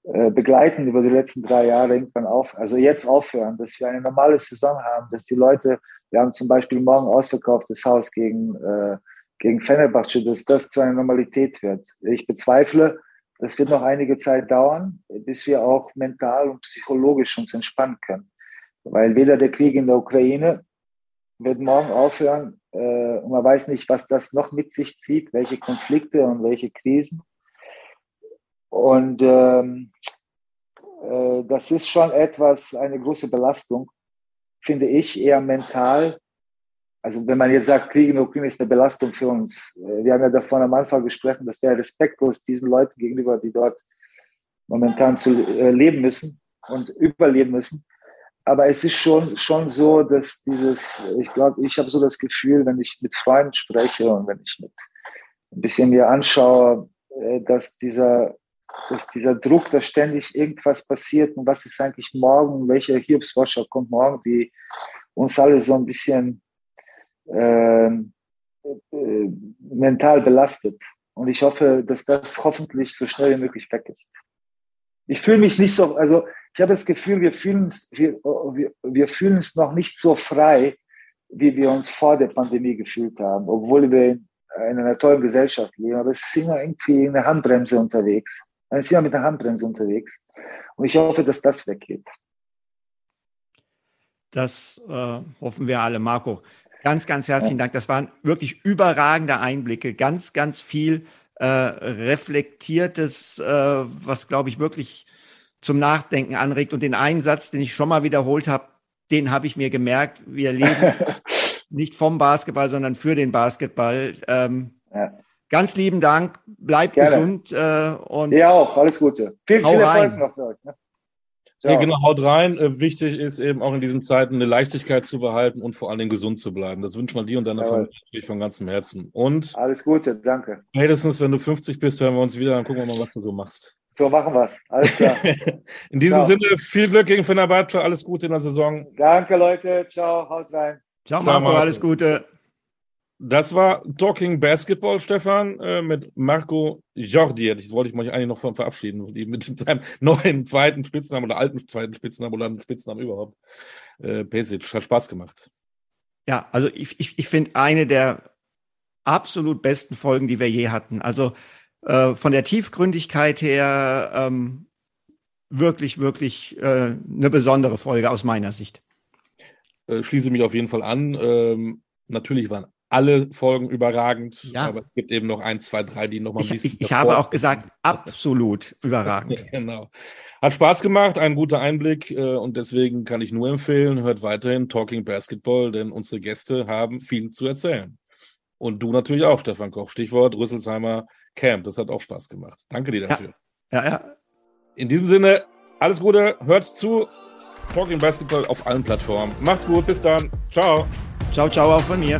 äh, begleiten über die letzten drei Jahre irgendwann auf, also jetzt aufhören, dass wir eine normale Saison haben, dass die Leute, wir haben zum Beispiel morgen ausverkauftes Haus gegen, äh, gegen Fenerbahce, dass das zu einer Normalität wird. Ich bezweifle, das wird noch einige Zeit dauern, bis wir auch mental und psychologisch uns entspannen können. Weil weder der Krieg in der Ukraine wird morgen aufhören, äh, und man weiß nicht, was das noch mit sich zieht, welche Konflikte und welche Krisen. Und ähm, äh, das ist schon etwas, eine große Belastung, finde ich, eher mental. Also wenn man jetzt sagt, Krieg in der Ukraine ist eine Belastung für uns. Äh, wir haben ja davon am Anfang gesprochen, dass wir respektlos diesen Leuten gegenüber, die dort momentan zu äh, leben müssen und überleben müssen. Aber es ist schon, schon so, dass dieses, ich glaube, ich habe so das Gefühl, wenn ich mit Freunden spreche und wenn ich mit ein bisschen mir anschaue, äh, dass dieser, dass dieser Druck, dass ständig irgendwas passiert und was ist eigentlich morgen, welche Hiobsforscher kommt morgen, die uns alle so ein bisschen äh, äh, mental belastet. Und ich hoffe, dass das hoffentlich so schnell wie möglich weg ist. Ich fühle mich nicht so, also ich habe das Gefühl, wir fühlen, uns, wir, wir, wir fühlen uns noch nicht so frei, wie wir uns vor der Pandemie gefühlt haben, obwohl wir in, in einer tollen Gesellschaft leben. Aber es sind immer irgendwie eine Handbremse unterwegs. Es sind immer mit einer Handbremse unterwegs. Und ich hoffe, dass das weggeht.
Das äh, hoffen wir alle, Marco. Ganz, ganz herzlichen. Dank. Das waren wirklich überragende Einblicke. Ganz, ganz viel äh, reflektiertes, äh, was, glaube ich, wirklich zum Nachdenken anregt. Und den einen Satz, den ich schon mal wiederholt habe, den habe ich mir gemerkt. Wir leben [laughs] nicht vom Basketball, sondern für den Basketball. Ähm, ja. Ganz lieben Dank. Bleib Gerne. gesund. Äh, und
ja, auch. Alles Gute. Viel, viel Erfolg noch für euch. Ne?
Ja, genau, haut rein. Äh, wichtig ist eben auch in diesen Zeiten eine Leichtigkeit zu behalten und vor allen Dingen gesund zu bleiben. Das wünschen wir dir und deiner ja, Familie von ganzem Herzen. Und
alles Gute, danke.
Spätestens, wenn du 50 bist, hören wir uns wieder, dann gucken wir mal, was du so machst.
So machen wir es. Alles klar. [laughs]
in diesem Ciao. Sinne, viel Glück gegen Fenerbahce, alles Gute in der Saison.
Danke, Leute. Ciao, haut rein.
Ciao, Marco, alles Gute.
Das war Talking Basketball, Stefan, äh, mit Marco Jordi. Das wollte ich mich eigentlich noch von verabschieden, mit seinem [laughs] neuen zweiten Spitznamen oder alten zweiten Spitznamen oder Spitznamen überhaupt. Äh, Pesic, hat Spaß gemacht.
Ja, also ich, ich, ich finde eine der absolut besten Folgen, die wir je hatten. Also äh, von der Tiefgründigkeit her ähm, wirklich, wirklich äh, eine besondere Folge aus meiner Sicht.
Äh, schließe mich auf jeden Fall an. Ähm, natürlich waren alle Folgen überragend,
Ja.
aber es gibt eben noch ein, zwei, drei, die noch mal ein
Ich,
bisschen.
ich, ich habe
davor-
auch gesagt, absolut überragend. [laughs]
Genau. Hat Spaß gemacht, ein guter Einblick äh, und deswegen kann ich nur empfehlen, hört weiterhin Talking Basketball, denn unsere Gäste haben viel zu erzählen. Und du natürlich auch, Stefan Koch. Stichwort Rüsselsheimer Camp. Das hat auch Spaß gemacht. Danke dir dafür.
Ja, ja.
In diesem Sinne, alles Gute, hört zu. Talking Basketball auf allen Plattformen. Macht's gut, bis dann. Ciao.
Ciao, ciao auch von mir.